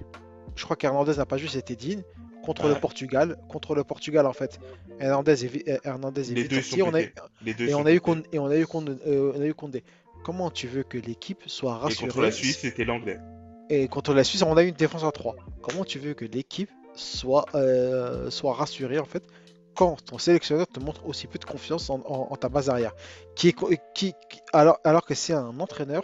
je crois qu'Hernandez n'a pas joué, c'était Dean. Contre le. Portugal, contre le Portugal en fait, Hernandez est, vi- euh, Hernandez est Les vite deux, ils sorti. sont On a, pétés. Les deux et sont on a eu. Condé, et on a eu Condé, euh, on a eu Condé. Comment tu veux que l'équipe soit Et rassurée contre la Suisse, c'était l'anglais. Et contre la Suisse, on a eu une défense à 3. Comment tu veux que l'équipe soit, euh, soit rassurée en fait quand ton sélectionneur te montre aussi peu de confiance en, en- en ta base arrière? Qui est, co- qui, qui- alors, alors que c'est un entraîneur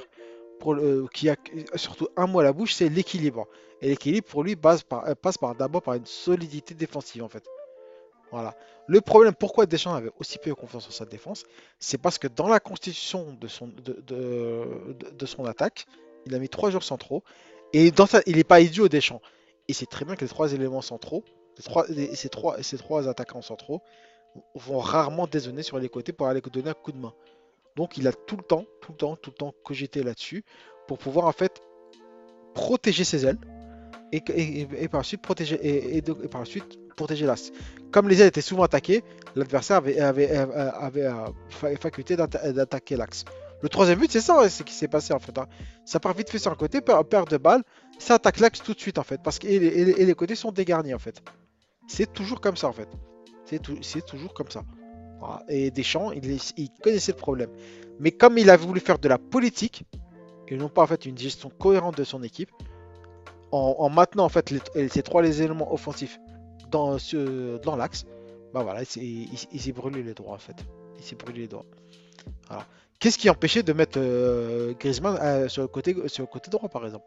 pour le- qui a surtout un mot à la bouche, c'est l'équilibre. Et l'équilibre pour lui euh, passe par d'abord par une solidité défensive en fait. Voilà. Le problème, pourquoi Deschamps avait aussi peu confiance en sa défense, c'est parce que dans la constitution de son, attaque, il a mis trois joueurs centraux. Et dans sa- il n'est pas idiot Deschamps. Il sait très bien que les trois éléments centraux, trois, ces, trois, attaquants centraux, vont rarement dézonner sur les côtés pour aller donner un coup de main. Donc il a tout le temps, tout le temps, tout le temps cogité là-dessus pour pouvoir en fait protéger ses ailes et, et- et- par suite protéger et, et suite protéger l'axe. Comme les ailes étaient souvent attaquées, l'adversaire avait, avait, avait, avait, euh, fa- faculté d'atta- d'attaquer l'axe. Le troisième but, c'est ça, c'est ce qui s'est passé en fait. hein. Ça part vite fait sur un côté, perd, perd de balle, ça attaque l'axe tout de suite en fait, parce que et les, les- côtés sont dégarnis en fait. C'est toujours comme ça en fait. C'est tou- c'est toujours comme ça. Et Deschamps, il, il connaissait le problème. Mais comme il a voulu faire de la politique, et non pas en fait une gestion cohérente de son équipe, en, en maintenant en fait les- ces trois les éléments offensifs dans, ce- dans l'axe, bah voilà, il, il- il s'est brûlé les doigts en fait. Il s'est brûlé les doigts. Voilà. Qu'est-ce qui empêchait de mettre euh, Griezmann euh, sur, le côté, sur le côté droit par exemple?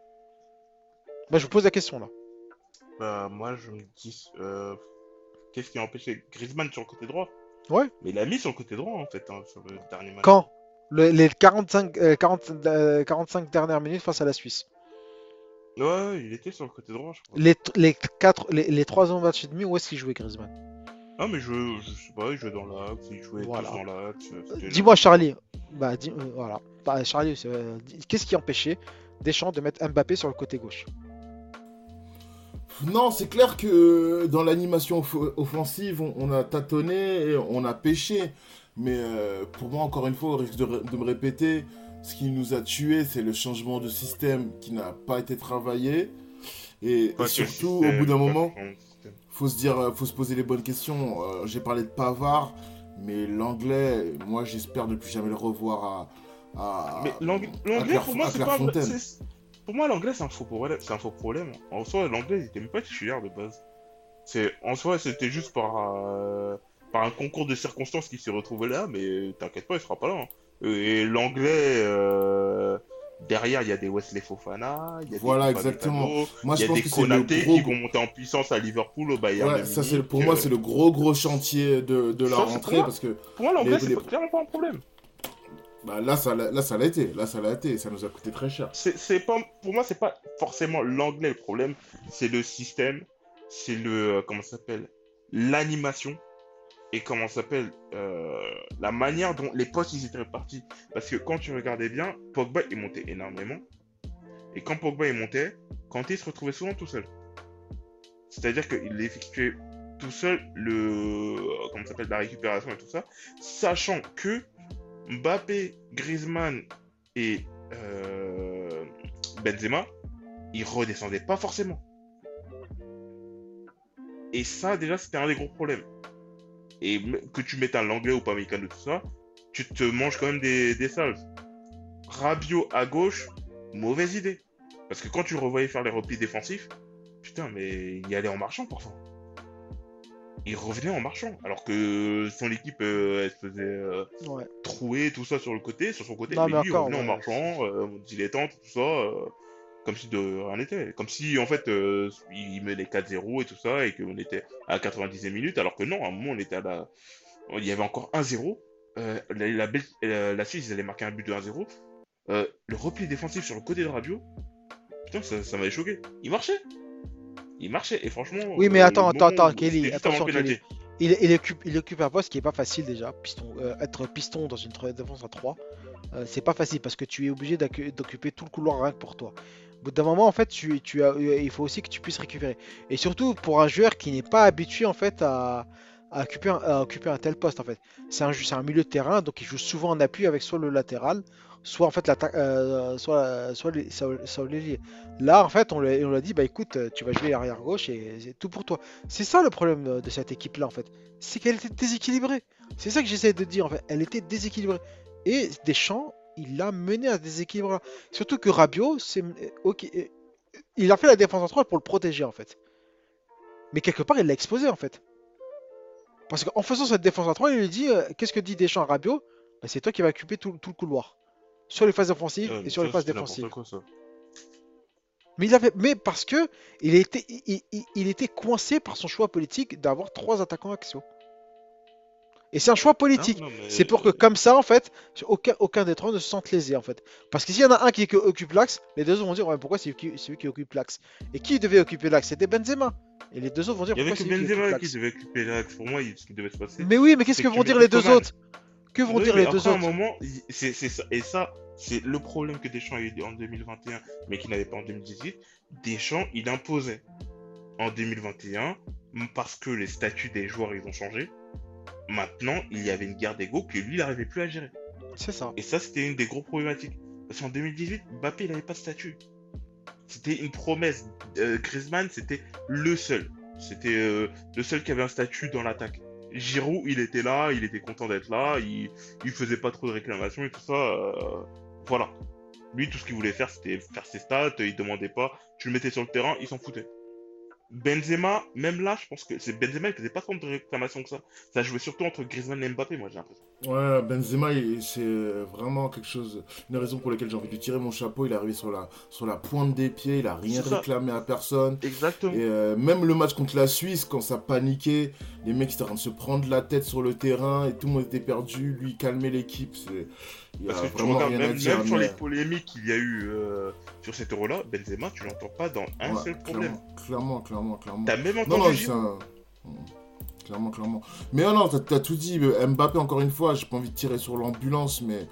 Moi je vous pose la question là. Bah, moi, je me dis, euh, qu'est-ce qui a empêché Griezmann sur le côté droit? Ouais. Mais il a mis sur le côté droit, en fait, hein, sur le dernier match. Quand? Le- Les 45, euh, 40, euh, 45 dernières minutes face à la Suisse. Ouais, il était sur le côté droit, je crois. Les, les, quatre, les, les trois ans match et demi, où est-ce qu'il jouait Griezmann? Ah, mais je, je sais pas, il jouait dans l'axe, il jouait Voilà. dans l'axe. Euh, c'était- Dis-moi Charlie. Bah dis, euh, voilà. Bah, Charlie, euh, qu'est-ce qui empêchait Deschamps de mettre Mbappé sur le côté gauche? Non, c'est clair que dans l'animation off- offensive, on, on a tâtonné, et on a pêché. Mais euh, pour moi, encore une fois, au risque de me répéter, ce qui nous a tués, c'est le changement de système qui n'a pas été travaillé. Et, surtout, système, au bout d'un moment, faut se dire, euh, faut se poser les bonnes questions. Euh, J'ai parlé de Pavard, mais l'anglais, moi, j'espère ne plus jamais le revoir à. à Mais l'anglais, pour moi, c'est pas Pour moi, l'anglais, c'est un faux problème. C'est un faux problème. En soi, l'anglais, il était même pas titulaire de base. C'est, en soi, c'était juste par, euh, par un concours de circonstances qu'il s'est retrouvé là, mais t'inquiète pas, il sera pas là. hein. Et l'anglais, euh, derrière, il y a des Wesley Fofana, il y a Voilà, des exactement. Moi, il y a pense des que Konaté gros. qui vont monter en puissance à Liverpool, au Bayern. Ouais, ça, c'est pour moi, euh, c'est le gros, gros chantier de, de la Ça, rentrée parce que Pour moi, l'anglais, les- c'est clairement pas un problème. bah, là, ça, l'a- là, ça l'a été. Là, ça l'a été. Ça nous a coûté très cher. C'est, c'est pas, pour moi, c'est pas forcément l'anglais le problème, c'est le système, c'est le, euh, comment ça s'appelle, l'animation, et comment s'appelle, euh, la manière dont les postes ils étaient répartis. Parce que quand tu regardais bien, Pogba il montait énormément, et quand Pogba il montait, Kanté se retrouvait souvent tout seul. C'est-à-dire qu'il effectuait tout seul le, euh, comment s'appelle, la récupération et tout ça, sachant que Mbappé, Griezmann et euh, Benzema, ils redescendaient pas forcément. Et ça, déjà, c'était un des gros problèmes. Et que tu mettes un anglais ou pas américain de tout ça, tu te manges quand même des, des salves. Rabiot à gauche, mauvaise idée. Parce que quand tu revoyais faire les replis défensifs, putain, mais il y allait en marchant parfois. Il revenait en marchant. Alors que son équipe, euh, elle se faisait euh, Ouais. troué, tout ça sur le côté, sur son côté. Non, mais mais lui, encore, il revenait en marchant, euh, dilettante, tout ça, euh, comme si de rien n'était. Comme si, en fait, euh, il menait 4-0 et tout ça, et qu'on était à 90e minute, alors que non, à un moment, on était à la... Il y avait encore 1-0. Euh, la, la, Suisse, ils allaient marquer un but de 1-0. Euh, le repli défensif sur le côté de Rabiot, putain, ça, ça m'avait choqué. Il marchait. Il marchait, et franchement... Oui, mais euh, attends, attends, attends, Kelly, attention. Il, il occupe, il occupe un poste qui est pas facile déjà. Piston, euh, être piston dans une défense à 3, euh, c'est pas facile parce que tu es obligé d'occuper tout le couloir rien que pour toi. Bout d'un moment, en fait, tu, as, euh, il faut aussi que tu puisses récupérer. Et surtout pour un joueur qui n'est pas habitué en fait à, occuper, un, tel poste en fait. C'est un, un milieu de terrain, donc il joue souvent en appui avec soit le latéral, soit en fait euh, soit, soit. Là, en fait, on lui a on lui a dit, bah écoute, tu vas jouer arrière gauche et c'est tout pour toi. C'est ça le problème de, de cette équipe-là, en fait. C'est qu'elle était déséquilibrée. C'est ça que j'essaie de dire, en fait. Elle était déséquilibrée. Et Deschamps, il l'a mené à ce déséquilibre. Surtout que Rabiot, c'est ok. il a fait la défense en 3 pour le protéger en fait. Mais quelque part, il l'a exposé en fait. Parce qu'en faisant cette défense à 3, il lui dit euh, Qu'est-ce que dit Deschamps à Rabiot? Bah, C'est toi qui vas occuper tout, tout le couloir. Sur les phases offensives Euh, et sur ça, les phases défensives. n'importe quoi, ça. Mais, il avait... mais parce que il était, il, il- il était coincé par son choix politique d'avoir trois attaquants axiaux. Et c'est un choix politique. Non, non, mais- C'est pour que comme ça, en fait, aucun, aucun des trois ne se sente lésé, en fait. Parce que s'il y en a un qui occupe l'axe, les deux autres vont dire ouais, pourquoi c'est lui, qui- c'est lui qui occupe l'axe? Et qui devait occuper l'axe? C'était Benzema. Et les deux autres vont dire Il y avait pourquoi c'est lui qui occupe qui devait occuper l'axe. Pour moi, il- ce qui devait se passer. Mais oui, mais qu'est-ce que vont dire les deux autres? Que vont dire les deux autres? moment, il- c'est c'est ça. Et ça, c'est le problème que Deschamps a eu en 2021, mais qu'il n'avait pas en 2018. Deschamps, il imposait en 2021, m- parce que les statuts des joueurs, ils ont changé. Maintenant, il y avait une guerre d'ego que lui, il n'arrivait plus à gérer. C'est ça. Et ça, c'était une des gros problématiques. Parce qu'en 2018, Mbappé, il n'avait pas de statut. C'était une promesse. Euh, Griezmann, c'était le seul. C'était euh, le seul qui avait un statut dans l'attaque. Giroud, il était là, il était content d'être là, il, il faisait pas trop de réclamations et tout ça. euh, voilà. Lui, tout ce qu'il voulait faire, c'était faire ses stats, il demandait pas. Tu le mettais sur le terrain, il s'en foutait. Benzema, même là, je pense que c'est Benzema, il faisait pas tant de réclamations que ça. Ça jouait surtout entre Griezmann et Mbappé, moi, j'ai l'impression. Ouais, Benzema, c'est vraiment quelque chose, une raison pour laquelle j'ai envie de tirer mon chapeau. Il est arrivé sur la, sur la pointe des pieds, il a rien réclamé à personne. Exactement. Et euh, même le match contre la Suisse, quand ça paniquait, les mecs étaient en train de se prendre la tête sur le terrain et tout le monde était perdu. Lui, calmait l'équipe. c'est- Parce que tu vraiment regardes, même, dire. sur mais- les polémiques qu'il y a eu euh, sur cet euro-là, Benzema, tu l'entends pas dans un Ouais, seul problème. Clairement, clairement, clairement, clairement. T'as même entendu non. Clairement, clairement. Mais non, non, t'as tout dit. Mbappé, encore une fois, j'ai pas envie de tirer sur l'ambulance, mais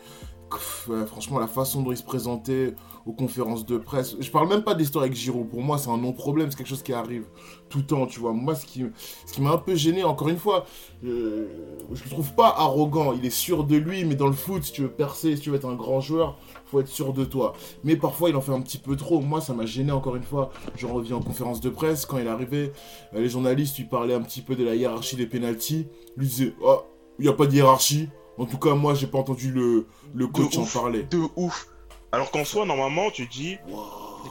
franchement, la façon dont il se présentait aux conférences de presse. Je parle même pas d'histoire avec Giroud. Pour moi, c'est un non-problème. C'est quelque chose qui arrive tout le temps, tu vois. Moi, ce qui, ce qui m'a un peu gêné, encore une fois, euh, je le trouve pas arrogant. Il est sûr de lui, mais dans le foot, si tu veux percer, si tu veux être un grand joueur, faut être sûr de toi. Mais parfois, il en fait un petit peu trop. Moi, ça m'a gêné, encore une fois. Je reviens en conférence de presse. Quand il est arrivé, euh, les journalistes lui parlaient un petit peu de la hiérarchie des pénalties. Lui disait Oh, il n'y a pas de hiérarchie. En tout cas, moi, j'ai pas entendu le, le coach en ouf. parler. De ouf. Alors qu'en soi, normalement, tu dis,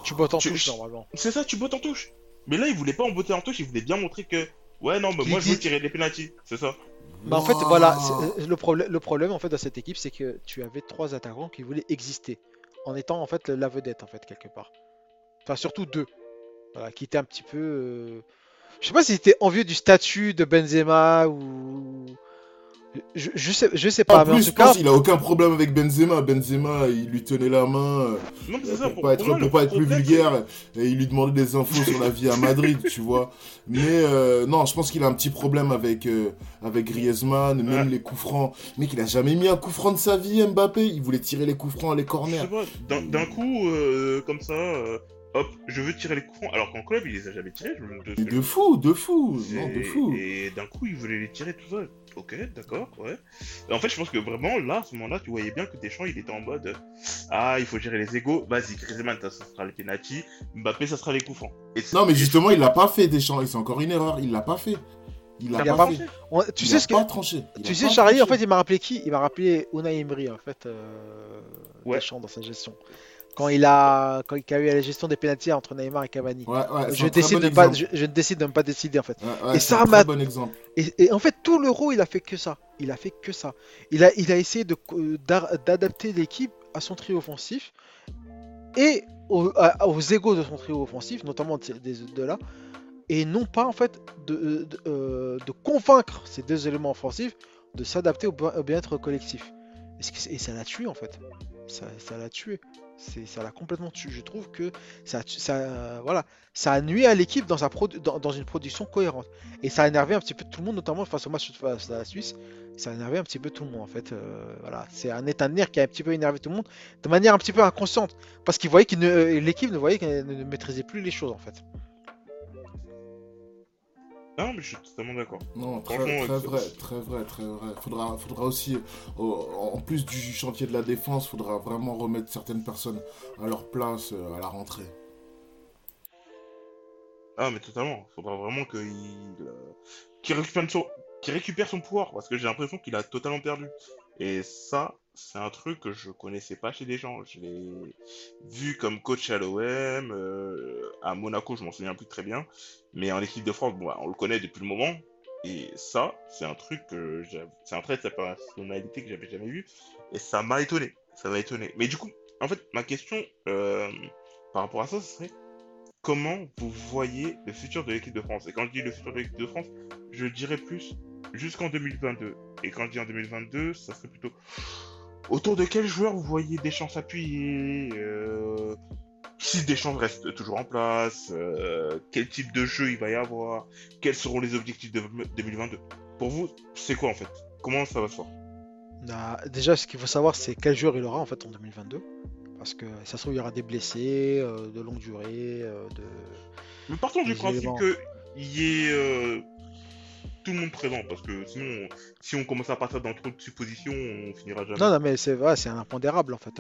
tu bottes en Tu- touche normalement. c'est ça, tu bottes en touche. Mais là, il voulait pas en botter en touche, il voulait bien montrer que, ouais, non, mais moi, je veux tirer des pénalties. C'est ça. Bah, en fait, voilà, euh, le, problème, le problème en fait dans cette équipe, c'est que tu avais trois attaquants qui voulaient exister, en étant en fait la vedette en fait quelque part. Enfin, surtout deux, voilà, qui étaient un petit peu. euh, Je sais pas si c'était envieux du statut de Benzema ou. Je, je sais, je sais pas, En mais en plus, tout je cas, pense qu'il a aucun problème avec Benzema. Benzema, il lui tenait la main euh, Non, mais c'est ça. pour, pas être, moi, pour pas être plus vulgaire. Et il lui demandait des infos sur la vie à Madrid, tu vois. Mais euh, non, je pense qu'il a un petit problème avec, euh, avec Griezmann, même Ouais. les coups francs. Mec, il a jamais mis un coup franc de sa vie, Mbappé. Il voulait tirer les coups francs à les Je corners. sais pas, d'un- coup, euh, comme ça, euh, hop, je veux tirer les coups francs, alors qu'en club, il les a jamais tirés. Je, de fou, de fou, non, de fou. Et d'un coup, il voulait les tirer tout seul. Ok, d'accord, ouais. Et en fait, je pense que vraiment, là, à ce moment-là, tu voyais bien que Deschamps, il était en mode euh, Ah, il faut gérer les égos. Vas-y, Griezmann, ça sera les penalty. Mbappé, ça sera les coups francs. Et Non, mais justement, il l'a pas fait, Deschamps. Et c'est encore une erreur. Il l'a pas fait. Il l'a pas pas fait. on- tu Il sais a ce que. pas tranché. Il Tu sais, Charlie, en fait, il m'a rappelé qui? Il m'a rappelé Unai Emery, en fait, euh, Ouais. Deschamps dans sa gestion. Quand il a, quand il a eu la gestion des pénaltys entre Neymar et Cavani. Ouais, ouais, c'est je décide bon de pas, je, je décide de ne pas décider en fait. Ouais, Et ça m'a- bon exemple. Et, et en fait, tout l'euro, il a fait que ça. Il a fait que ça. Il a, il a essayé de d'ar- d'adapter l'équipe à son trio offensif et au- à- aux égaux de son trio offensif, notamment de, des deux là, et non pas en fait de, de, euh, de convaincre ces deux éléments offensifs de s'adapter au, bien- au bien-être collectif. Et, ça l'a tué en fait. Ça ça l'a tué. Ça l'a complètement tué. Je trouve que ça, ça, voilà, ça a nuit à l'équipe dans, une production cohérente. Et ça a énervé un petit peu tout le monde, notamment face au match face à la Suisse. Ça a énervé un petit peu tout le monde en fait. Euh, voilà, c'est un état de nerf qui a un petit peu énervé tout le monde de manière un petit peu inconsciente, parce qu'il voyait qu'il ne, l'équipe ne voyait qu'elle ne maîtrisait plus les choses en fait. Non, mais je suis totalement d'accord. Non, très, c'est- vrai, très vrai, très vrai. Faudra, faudra aussi, euh, en plus du chantier de la défense, faudra vraiment remettre certaines personnes à leur place euh, à la rentrée. Ah, mais totalement. Faudra vraiment qu'il euh, récupère, son... récupère son pouvoir, parce que j'ai l'impression qu'il a totalement perdu. Et ça, c'est un truc que je connaissais pas chez des gens. Je l'ai vu comme coach à l'OM, euh, à Monaco, je m'en souviens plus très bien, mais en équipe de France, bah, on le connaît depuis le moment. Et ça, c'est un truc c'est un trait de sa personnalité que j'avais jamais vu, et ça m'a étonné. Ça m'a étonné. Mais du coup, en fait, ma question euh, par rapport à ça, ce serait comment vous voyez le futur de l'équipe de France? Et quand je dis le futur de l'équipe de France, je dirais plus jusqu'en 2022. Et quand je dis en 2022, ça serait plutôt autour de quel joueur vous voyez Deschamps s'appuyer euh, Si Deschamps reste toujours en place, euh, quel type de jeu il va y avoir Quels seront les objectifs de 2022 Pour vous, c'est quoi en fait? Comment ça va se faire? Bah, déjà, ce qu'il faut savoir, c'est quel joueur il aura en fait en 2022. Parce que ça se trouve, il y aura des blessés, euh, de longue durée, euh, de... Mais partons du principe éléments. que il y ait euh, tout le monde présent, parce que sinon, si on commence à partir dans trop de suppositions, on finira jamais. Non, non, mais c'est ouais, c'est un impondérable en fait.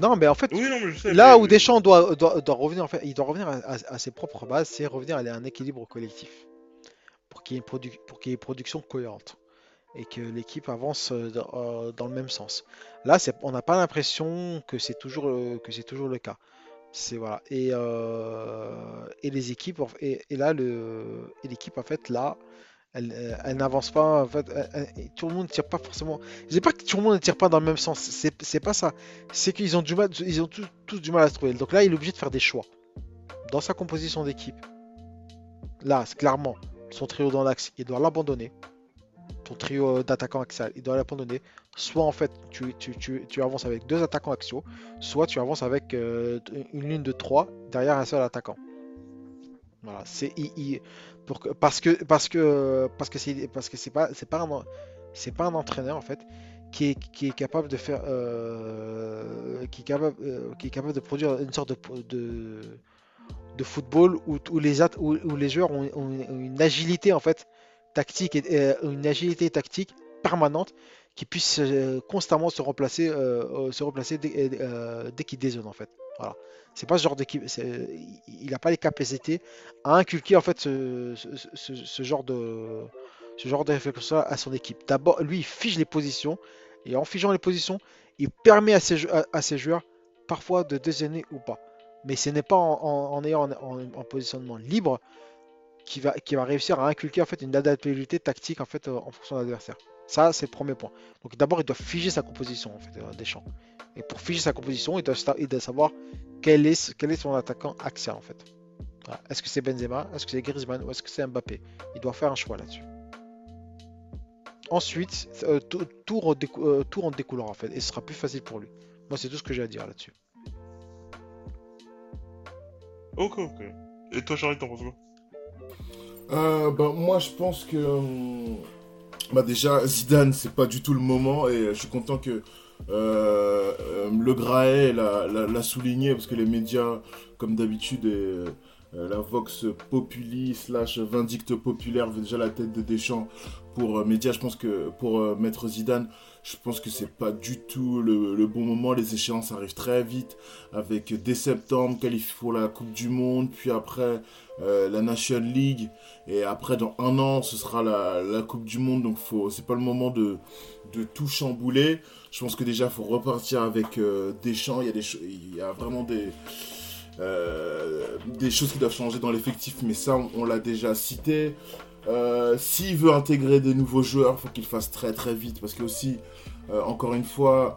Non, mais en fait, Oui, non, mais je sais. là mais- où Deschamps doit, doit, doit revenir, en fait, il doit revenir à, à- à ses propres bases, c'est revenir à un équilibre collectif pour qu'il y ait une, y ait production cohérente et que l'équipe avance euh, dans, euh, dans le même sens. Là, on n'a pas l'impression que c'est toujours, euh, que c'est toujours le cas. C'est voilà. Et, euh, et les équipes, et, et là, le, et l'équipe, en fait, là, elle, euh, elle n'avance pas. En fait, elle- et tout le monde ne tire pas forcément. Je dis pas que tout le monde ne tire pas dans le même sens. C'est, pas ça c'est qu'ils ont du mal, ils ont tous, du mal à se trouver. Donc là, il est obligé de faire des choix dans sa composition d'équipe. Là, clairement son trio dans l'axe, il doit l'abandonner. Ton trio euh, d'attaquants axial, il doit l'abandonner. Soit en fait, tu, avances avec deux attaquants axiaux, soit tu avances avec euh, une ligne de 3 derrière un seul attaquant. Voilà, c'est il- pour que- parce que parce que parce que c'est parce que c'est pas c'est pas un c'est pas un entraîneur en fait qui est, qui est capable de faire euh, qui est capable euh, qui est capable de produire une sorte de de, de football où, où les où, où les joueurs ont, ont une, agilité en fait tactique et euh, une agilité tactique permanente qui puisse euh, constamment se remplacer euh, euh, se replacer dès, dès qu'il dézone en fait voilà c'est pas ce genre d'équipe il n'a pas les capacités à inculquer en fait ce, genre de ce genre de réflexion à son équipe d'abord lui il fige les positions et en figeant les positions il permet à ses, joueurs parfois de dézonner ou pas mais ce n'est pas en, ayant en- en positionnement libre qui va, qui va réussir à inculquer en fait une adaptabilité tactique en fait euh, en fonction de l'adversaire. Ça c'est le premier point. Donc d'abord il doit figer sa composition en fait euh, des champs. Et pour figer sa composition, il doit, sta- il doit savoir quel est, quel est son attaquant axial en fait. Voilà. Est-ce que c'est Benzema, est-ce que c'est Griezmann? Ou est-ce que c'est Mbappé? Il doit faire un choix là-dessus. Ensuite, euh, tout, redécou- euh, tout en découlera en fait et ce sera plus facile pour lui. Moi c'est tout ce que j'ai à dire là-dessus. Ok, ok. Et toi, Charlie, t'en penses quoi? Euh, bah, moi, je pense que. hum, Bah, déjà, Zidane, c'est pas du tout le moment. Et je suis content que euh, euh, Le Graet l'a- souligné. Parce que les médias, comme d'habitude, et, euh, la Vox Populi slash Vindicte Populaire veut déjà la tête de Deschamps pour euh, médias. Je pense que pour euh, mettre Zidane, je pense que c'est pas du tout le, bon moment. Les échéances arrivent très vite. Avec dès septembre, qualifié pour la Coupe du Monde. Puis après, euh, la Nation League. Et après, dans un an, ce sera la, Coupe du Monde. Donc, c'est pas le moment de, tout chambouler. Je pense que déjà, faut repartir avec Deschamps. Il y a vraiment des, euh, des choses qui doivent changer dans l'effectif. Mais ça, on, l'a déjà cité. Euh, S'il veut intégrer des nouveaux joueurs, faut qu'il fasse très très vite. Parce que aussi, euh, encore une fois,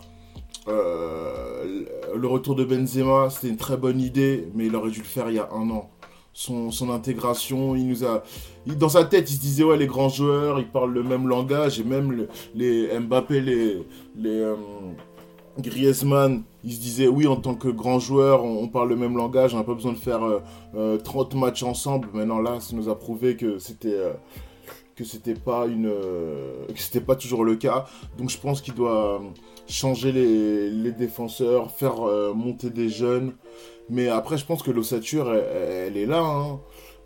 le retour de Benzema, c'était une très bonne idée. Mais il aurait dû le faire il y a un an son, son intégration. Il nous a, dans sa tête, il se disait ouais les grands joueurs, ils parlent le même langage et même le- les Mbappé, les les Griezmann, il se disait oui en tant que grand joueur, on, parle le même langage, on n'a pas besoin de faire euh, euh, 30 matchs ensemble. Maintenant là, ça nous a prouvé que c'était euh, que c'était pas une euh, c'était pas toujours le cas. Donc je pense qu'il doit euh, changer les, défenseurs, faire euh, monter des jeunes. Mais après, je pense que l'ossature, elle, est là. Hein.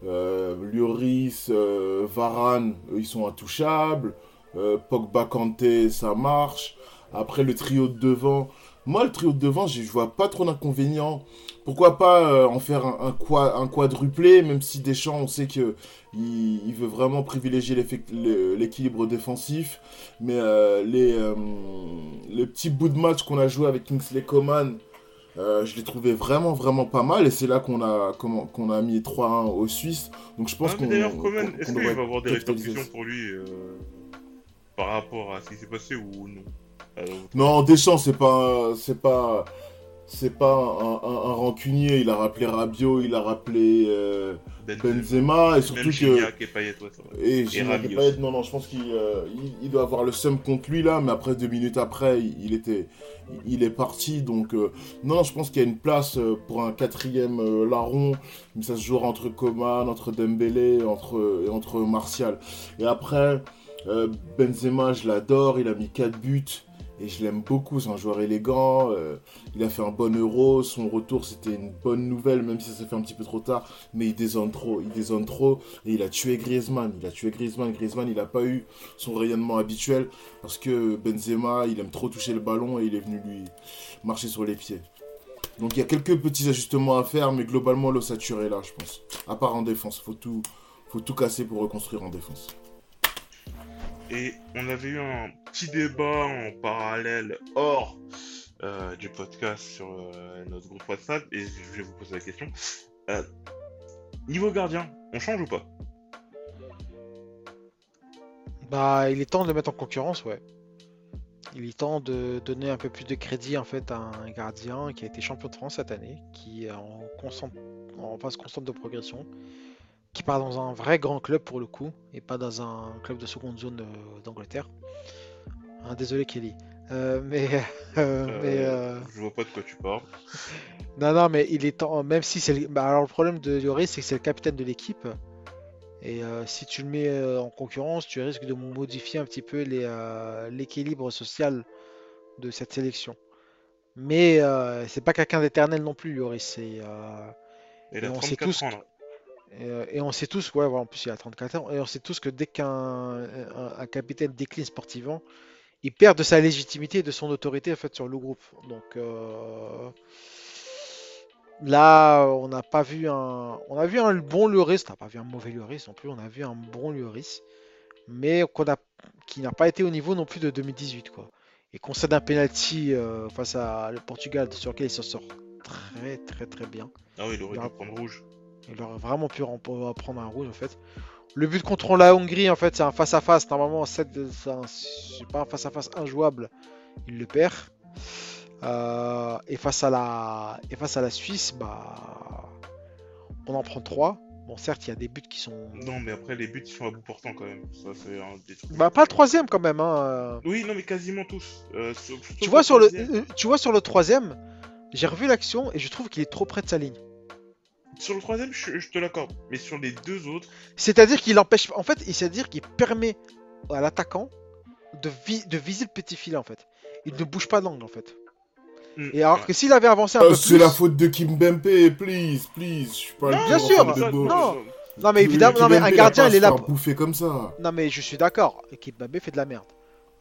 Euh, Lloris, euh, Varane, ils sont intouchables. Euh, Pogba, Kanté, ça marche. Après, le trio de devant, moi, le trio de devant, je vois pas trop d'inconvénients. Pourquoi pas euh, en faire un, un, qua- un quadruplé, même si Deschamps, on sait que il, il veut vraiment privilégier l'équilibre défensif. Mais euh, les, euh, les petits bouts de match qu'on a joué avec Kingsley Coman, je les trouvais vraiment, vraiment pas mal. Et c'est là qu'on a, qu'on a mis 3-1 aux Suisses. Donc je pense Ah, qu'on. D'ailleurs, Coman, est-ce qu'il va avoir des répercussions pour lui par rapport à ce qui s'est passé ou non? Non, Deschamps, c'est pas, c'est pas, c'est pas un, un- un rancunier. Il a rappelé Rabiot, il a rappelé euh, Benzema, Benzema et surtout même que et Payet, ouais, et Payet, non, non, je pense qu'il euh, il, il doit avoir le seum contre lui là, mais après deux minutes après, il, il était, il, est parti. Donc euh, non, je pense qu'il y a une place pour un quatrième larron, mais ça se jouera entre Coman, entre Dembélé, entre et entre Martial. Et après, Benzema, je l'adore, il a mis 4 buts. Et je l'aime beaucoup, c'est un joueur élégant, euh, il a fait un bon euro, son retour c'était une bonne nouvelle, même si ça s'est fait un petit peu trop tard, mais il dézone trop, il dézone trop, et il a tué Griezmann, il a tué Griezmann, Griezmann il n'a pas eu son rayonnement habituel, parce que Benzema il aime trop toucher le ballon et il est venu lui marcher sur les pieds. Donc il y a quelques petits ajustements à faire, mais globalement l'ossature est là je pense, à part en défense, faut faut tout casser pour reconstruire en défense. Et on avait eu un petit débat en parallèle hors euh, du podcast sur euh, notre groupe WhatsApp et je vais vous poser la question. Euh, niveau gardien, on change ou pas? Bah, il est temps de le mettre en concurrence, ouais. Il est temps de donner un peu plus de crédit en fait à un gardien qui a été champion de France cette année, qui est en, en phase constante de progression, qui part dans un vrai grand club pour le coup, et pas dans un club de seconde zone euh, d'Angleterre. Hein, désolé Kelly. Euh, mais, euh, mais Je vois pas de quoi tu parles. non, non, mais il est temps, même si c'est le... bah, alors le problème de Lloris, c'est que c'est le capitaine de l'équipe. Et si tu le mets en concurrence, tu risques de modifier un petit peu l'équilibre social de cette sélection. Mais c'est pas quelqu'un d'éternel non plus, Lloris. Et on sait 34 tous ans. Et, euh, et on sait tous, ouais, voilà, en plus il a 34 ans, et on sait tous que dès qu'un un, un capitaine décline sportivement, il perd de sa légitimité et de son autorité en fait sur le groupe. Donc euh, là, on n'a pas vu un, on a vu un bon Lloris, on n'a pas vu un mauvais Lloris non plus, on a vu un bon Lloris, mais qu'on a, qui n'a pas été au niveau non plus de 2018 quoi. Et qu'on cède un penalty euh, face à le Portugal sur lequel il se sort très très très bien. Ah oui, il aurait dû prendre rouge. Il aurait vraiment pu prendre un rouge en fait. Le but contre la Hongrie en fait c'est un face à face. Normalement c'est un- pas un face à face injouable. Il le perd. Euh, et face à la et face à la Suisse bah on en prend trois. Bon certes il y a des buts qui sont. Non, mais après, les buts ils sont à bout portant quand même. Ça, c'est un des trucs. Bah pas le troisième quand même. Hein. euh. Oui, non, mais quasiment tous. Euh, sur- Tu surtout vois sur le troisième. euh, tu vois sur le troisième j'ai revu l'action et je trouve qu'il est trop près de sa ligne. Sur le troisième, je, je te l'accorde. Mais sur les deux autres, C'est-à-dire qu'il empêche. En fait, c'est-à-dire qu'il permet à l'attaquant de, vi- de viser le petit filet en fait. Il ne bouge pas d'angle en fait. hmm, Et alors ouais. que s'il avait avancé un Euh, peu c'est plus. la faute de Kimpembe, please, please. Je suis pas Non, bien plus sûr, de non. ça- Non mais évidemment, non mais un gardien il il est là. bouffer comme ça. Non mais je suis d'accord. Kimpembe fait de la merde.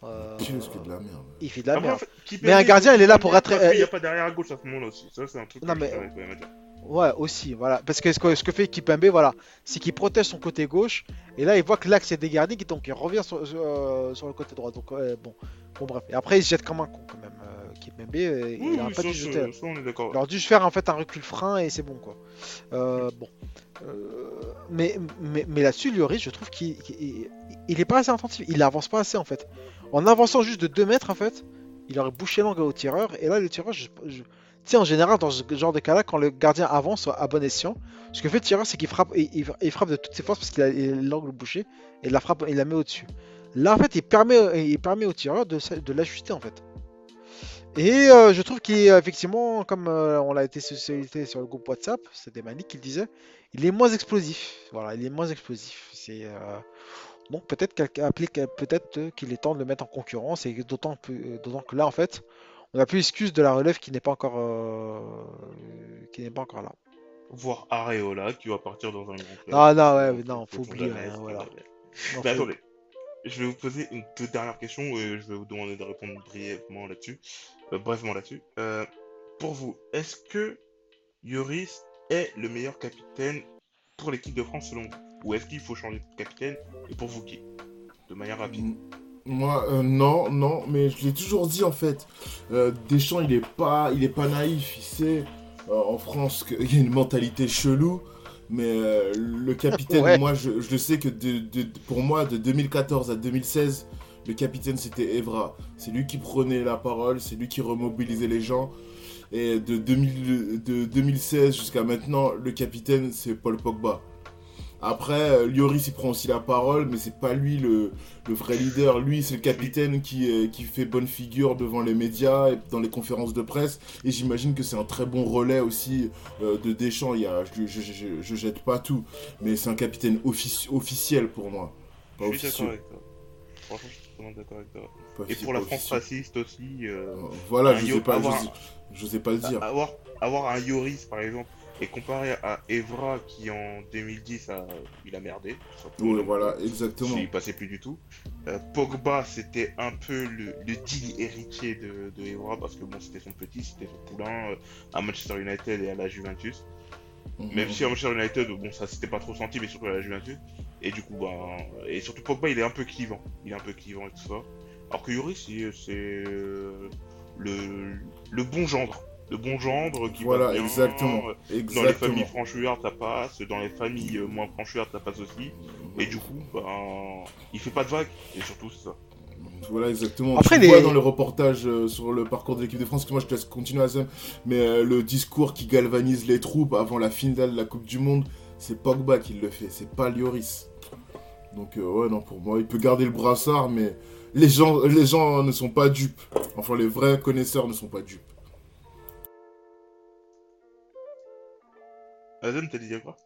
Euh, que de la merde? Il fait de la merde. fait, Mais un gardien, il est là pour être- qu'il n'y a pas derrière à gauche à ce moment-là aussi. Ça, c'est un truc Non, que mais- Ouais aussi, voilà. Parce que ce que, ce que fait Kimpembe, voilà, c'est qu'il protège son côté gauche. Et là, il voit que l'axe est dégarni, donc il revient sur, euh, sur le côté droit. Donc ouais, bon, bon bref. Et après, il se jette comme un con quand même. Euh, Kimpembe, euh, Oui, il a oui, pas ça, dû jeter. ça, on est d'accord. Il aurait dû faire en fait un recul frein et c'est bon quoi. Euh, bon. Euh, mais mais, mais là-dessus, Lloris, je trouve qu'il il est pas assez attentif. Il avance pas assez en fait. En avançant juste de 2 mètres en fait, il aurait bouché l'angle au tireur. Et là, le tireur, je, en général, dans ce genre de cas-là, quand le gardien avance à bon escient, ce que fait le tireur, c'est qu'il frappe, il, il- frappe de toutes ses forces parce qu'il a l'angle bouché et la frappe, il la met au-dessus. Là, en fait, il permet, il permet au tireur de, l'ajuster en fait. Et euh, je trouve qu'il est effectivement, comme euh, on l'a été sollicité sur le groupe WhatsApp, c'était Malik qui le disait, il est moins explosif. Voilà, il est moins explosif. C'est euh, donc peut-être applique peut-être euh, qu'il est temps de le mettre en concurrence et d'autant que là en fait, on n'a plus l'excuse de la relève qui n'est pas encore euh, qui n'est pas encore là. Voir Areola qui va partir dans un grand club. Ah non ouais, non, faut oublier. hein, voilà. Non, faut- attendez, je vais vous poser une toute dernière question et je vais vous demander de répondre brièvement là-dessus. euh, brièvement là-dessus. Euh, pour vous, est-ce que Yoris est le meilleur capitaine pour l'équipe de France selon vous? Ou est-ce qu'il faut changer de capitaine Et pour vous, qui? De manière rapide. Moi, euh, non, non, mais je l'ai toujours dit en fait. Euh, Deschamps, il est pas, il est pas naïf. Il sait euh, en France qu'il y a une mentalité chelou. Mais le capitaine, Ouais. moi, je, je le sais que de, de- pour moi, de 2014 à 2016, le capitaine c'était Evra. C'est lui qui prenait la parole, c'est lui qui remobilisait les gens. Et de, 2000 de 2016 jusqu'à maintenant, le capitaine c'est Paul Pogba. Après, euh, Lloris il prend aussi la parole, mais c'est pas lui le, le vrai leader. Lui, c'est le capitaine qui, euh, qui fait bonne figure devant les médias et dans les conférences de presse. Et j'imagine que c'est un très bon relais aussi euh, de Deschamps. Il y a, je, je, je- je jette pas tout, mais c'est un capitaine offici- officiel pour moi. Pas Je suis d'accord avec toi. Franchement, je suis totalement d'accord avec toi. Pas Et pour la France officieux. raciste aussi, euh, Voilà, je sais pas, avoir- je sais- pas le dire. avoir, avoir un Yoris par exemple, et comparé à Evra qui en 2010 a, il a merdé. Ouais, voilà, exactement. Il passait plus du tout. Euh, Pogba, c'était un peu le, le digne héritier de, de Evra parce que bon, c'était son petit, c'était son poulain euh, à Manchester United et à la Juventus. Mhm. Même si à Manchester United, bon, ça s'était pas trop senti, mais surtout à la Juventus. Et du coup, bah, et surtout Pogba, il est un peu clivant. Il est un peu clivant et tout ça. Alors que c'est c'est, euh, le, le bon gendre. Le bon gendre qui Voilà, va bien. exactement. euh, Dans les Exactement. familles franchuardes, ça passe. Dans les familles moins franchuardes, ça passe aussi. Et du coup, bah, il fait pas de vagues. Et surtout, c'est ça. Voilà, exactement. Après, tu les- vois dans le reportage euh, sur le parcours de l'équipe de France, que moi je te laisse continuer à ça, mais euh, le discours qui galvanise les troupes avant la finale de la Coupe du Monde, c'est Pogba qui le fait, c'est pas Lloris. Donc, euh, ouais, non, pour moi, il peut garder le brassard, mais les gens, les gens ne sont pas dupes. Enfin, les vrais connaisseurs ne sont pas dupes. Azem, t'as dit quoi?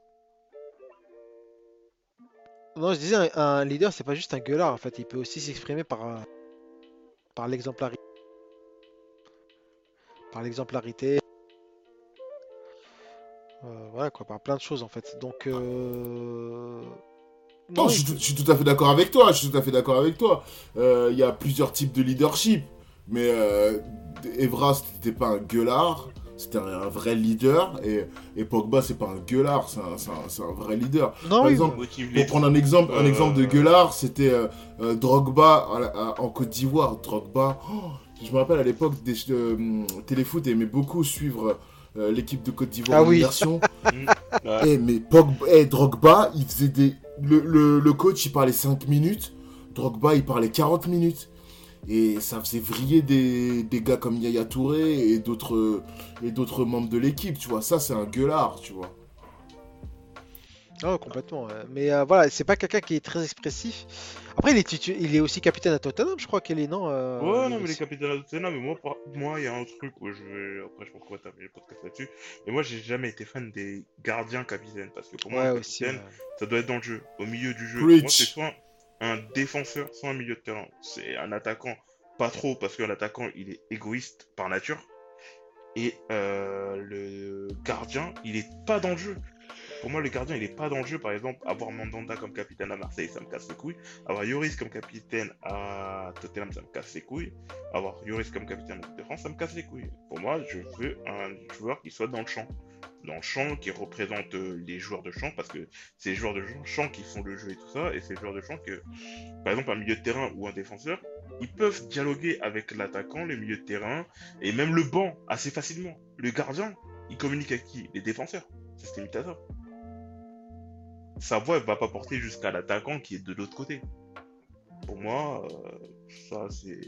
Non, je disais, un, un leader, c'est pas juste un gueulard, en fait. Il peut aussi s'exprimer par, euh, par l'exemplarité. Par l'exemplarité. Euh, voilà, quoi, par plein de choses, en fait. Donc, euh... Non, je, suis tout- je suis tout à fait d'accord avec toi, je suis tout à fait d'accord avec toi. Euh, Il y a plusieurs types de leadership, mais euh, Evra, c'était pas un gueulard, c'était un, vrai leader, et, et Pogba, c'est pas un gueulard, c'est un, c'est un- c'est un vrai leader. Non, Par oui, exemple, Pour prendre un exemple, un Euh, exemple de gueulard, c'était euh, euh, Drogba à la- à- en Côte d'Ivoire. Drogba, oh, je me rappelle à l'époque, des euh, Téléfoot aimait beaucoup suivre euh, l'équipe de Côte d'Ivoire Ah en oui. immersion. Mm. Eh, mais Pogba, eh, Drogba, il faisait des. Le, le- le coach, il parlait 5 minutes. Drogba, il parlait 40 minutes. Et ça faisait vriller des, des gars comme Yaya Touré et d'autres et d'autres membres de l'équipe, tu vois. Ça, c'est un gueulard, tu vois. Ah, complètement. Mais euh, voilà, c'est pas quelqu'un qui est très expressif. Après, il est, titu- il est aussi capitaine à Tottenham, je crois qu'il est, non euh, Ouais, il non, est mais les aussi- capitaines de Tottenham, mais moi, par- moi, il y a un truc où je vais. Après, je pense qu'on va terminer le podcast là-dessus. Mais moi, j'ai jamais été fan des gardiens capitaines. Parce que pour moi, Ouais, un aussi. capitaine, ouais. ça doit être dans le jeu, au milieu du jeu. Moi, c'est soit un défenseur, soit un milieu de terrain. C'est un attaquant, pas trop, parce qu'un attaquant, il est égoïste par nature. Et euh, le gardien, il est pas dans le jeu. Pour moi, le gardien, il est pas dans le jeu. Par exemple, avoir Mandanda comme capitaine à Marseille, ça me casse les couilles. Avoir Yoris comme capitaine à Tottenham, ça me casse les couilles. Avoir Yoris comme capitaine de France, ça me casse les couilles. Pour moi, je veux un joueur qui soit dans le champ. Dans le champ, qui représente euh, les joueurs de champ, parce que c'est les joueurs de champ qui font le jeu et tout ça, et c'est les joueurs de champ que, par exemple, un milieu de terrain ou un défenseur, ils peuvent dialoguer avec l'attaquant, le milieu de terrain, et même le banc assez facilement. Le gardien, il communique avec qui? Les défenseurs. C'est cette imitateur. Sa voix, elle va pas porter jusqu'à l'attaquant qui est de l'autre côté. Pour moi, euh, ça c'est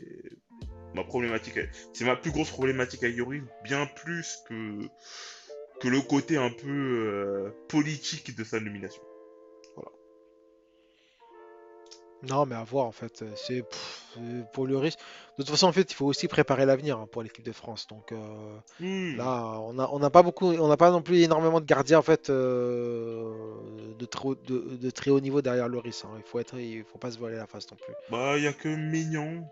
ma problématique. C'est ma plus grosse problématique avec Yori, bien plus que que le côté un peu euh, politique de sa nomination. Non, mais à voir en fait. euh, C'est euh, pour le risque. De toute façon, en fait, il faut aussi préparer l'avenir hein, pour l'équipe de France. Donc euh, Hmm. là, on a, on n'a pas beaucoup, on n'a pas non plus énormément de gardiens en fait euh, de, très haut, de, de très haut niveau derrière le risque. Il faut être, il faut pas se voiler la face non plus. Bah, il y a que Mignon.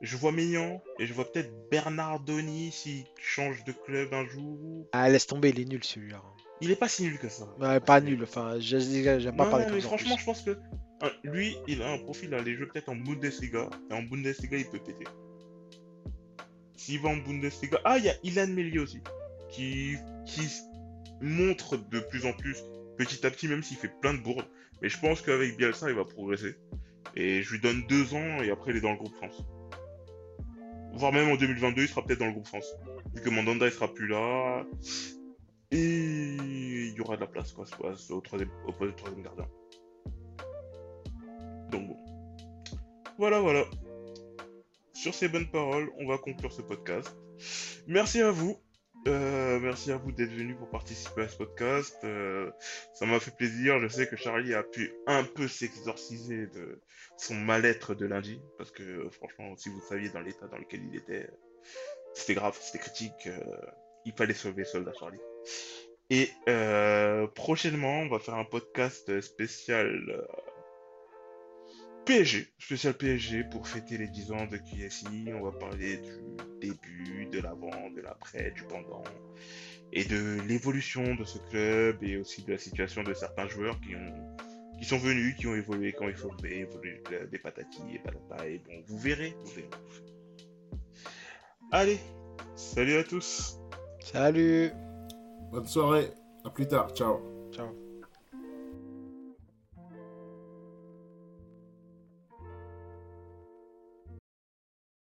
Je vois Mignon et je vois peut-être Bernardoni s'il change de club un jour. Ah, laisse tomber, il est nul celui-là. Il est pas si nul que ça. Ouais, pas nul. Enfin, j'aime pas Non, parler mais ça. en franchement, je pense que hein, lui, il a un profil à aller jouer peut-être en Bundesliga. Et en Bundesliga, il peut péter. s'il va en Bundesliga. Ah, il y a Ilan Melli aussi, qui, qui montre de plus en plus, petit à petit, même s'il fait plein de bourdes. Mais je pense qu'avec Bielsa, il va progresser. Et je lui donne deux ans et après, il est dans le groupe France. Voire même en 2022, il sera peut-être dans le groupe France. Vu que Mandanda, il sera plus là. Et il y aura de la place, quoi, au troisième, au poste de troisième gardien. Donc bon. Voilà, voilà. Sur ces bonnes paroles, on va conclure ce podcast. Merci à vous. Euh, merci à vous d'être venu pour participer à ce podcast. Euh, ça m'a fait plaisir. Je sais que Charlie a pu un peu s'exorciser de son mal-être de lundi. Parce que euh, franchement, si vous saviez dans l'état dans lequel il était, c'était grave, c'était critique. il fallait sauver Soldat Charlie. Et prochainement, on va faire un podcast spécial PSG, spécial PSG pour fêter les 10 ans de QSI. On va parler du début, de l'avant, de l'après, du pendant et de l'évolution de ce club et aussi de la situation de certains joueurs qui ont qui sont venus, qui ont évolué quand il faut évoluer, des patatis et patata. Et bon, vous verrez, vous verrez. Allez, salut à tous. Salut Bonne soirée. À plus tard. Ciao.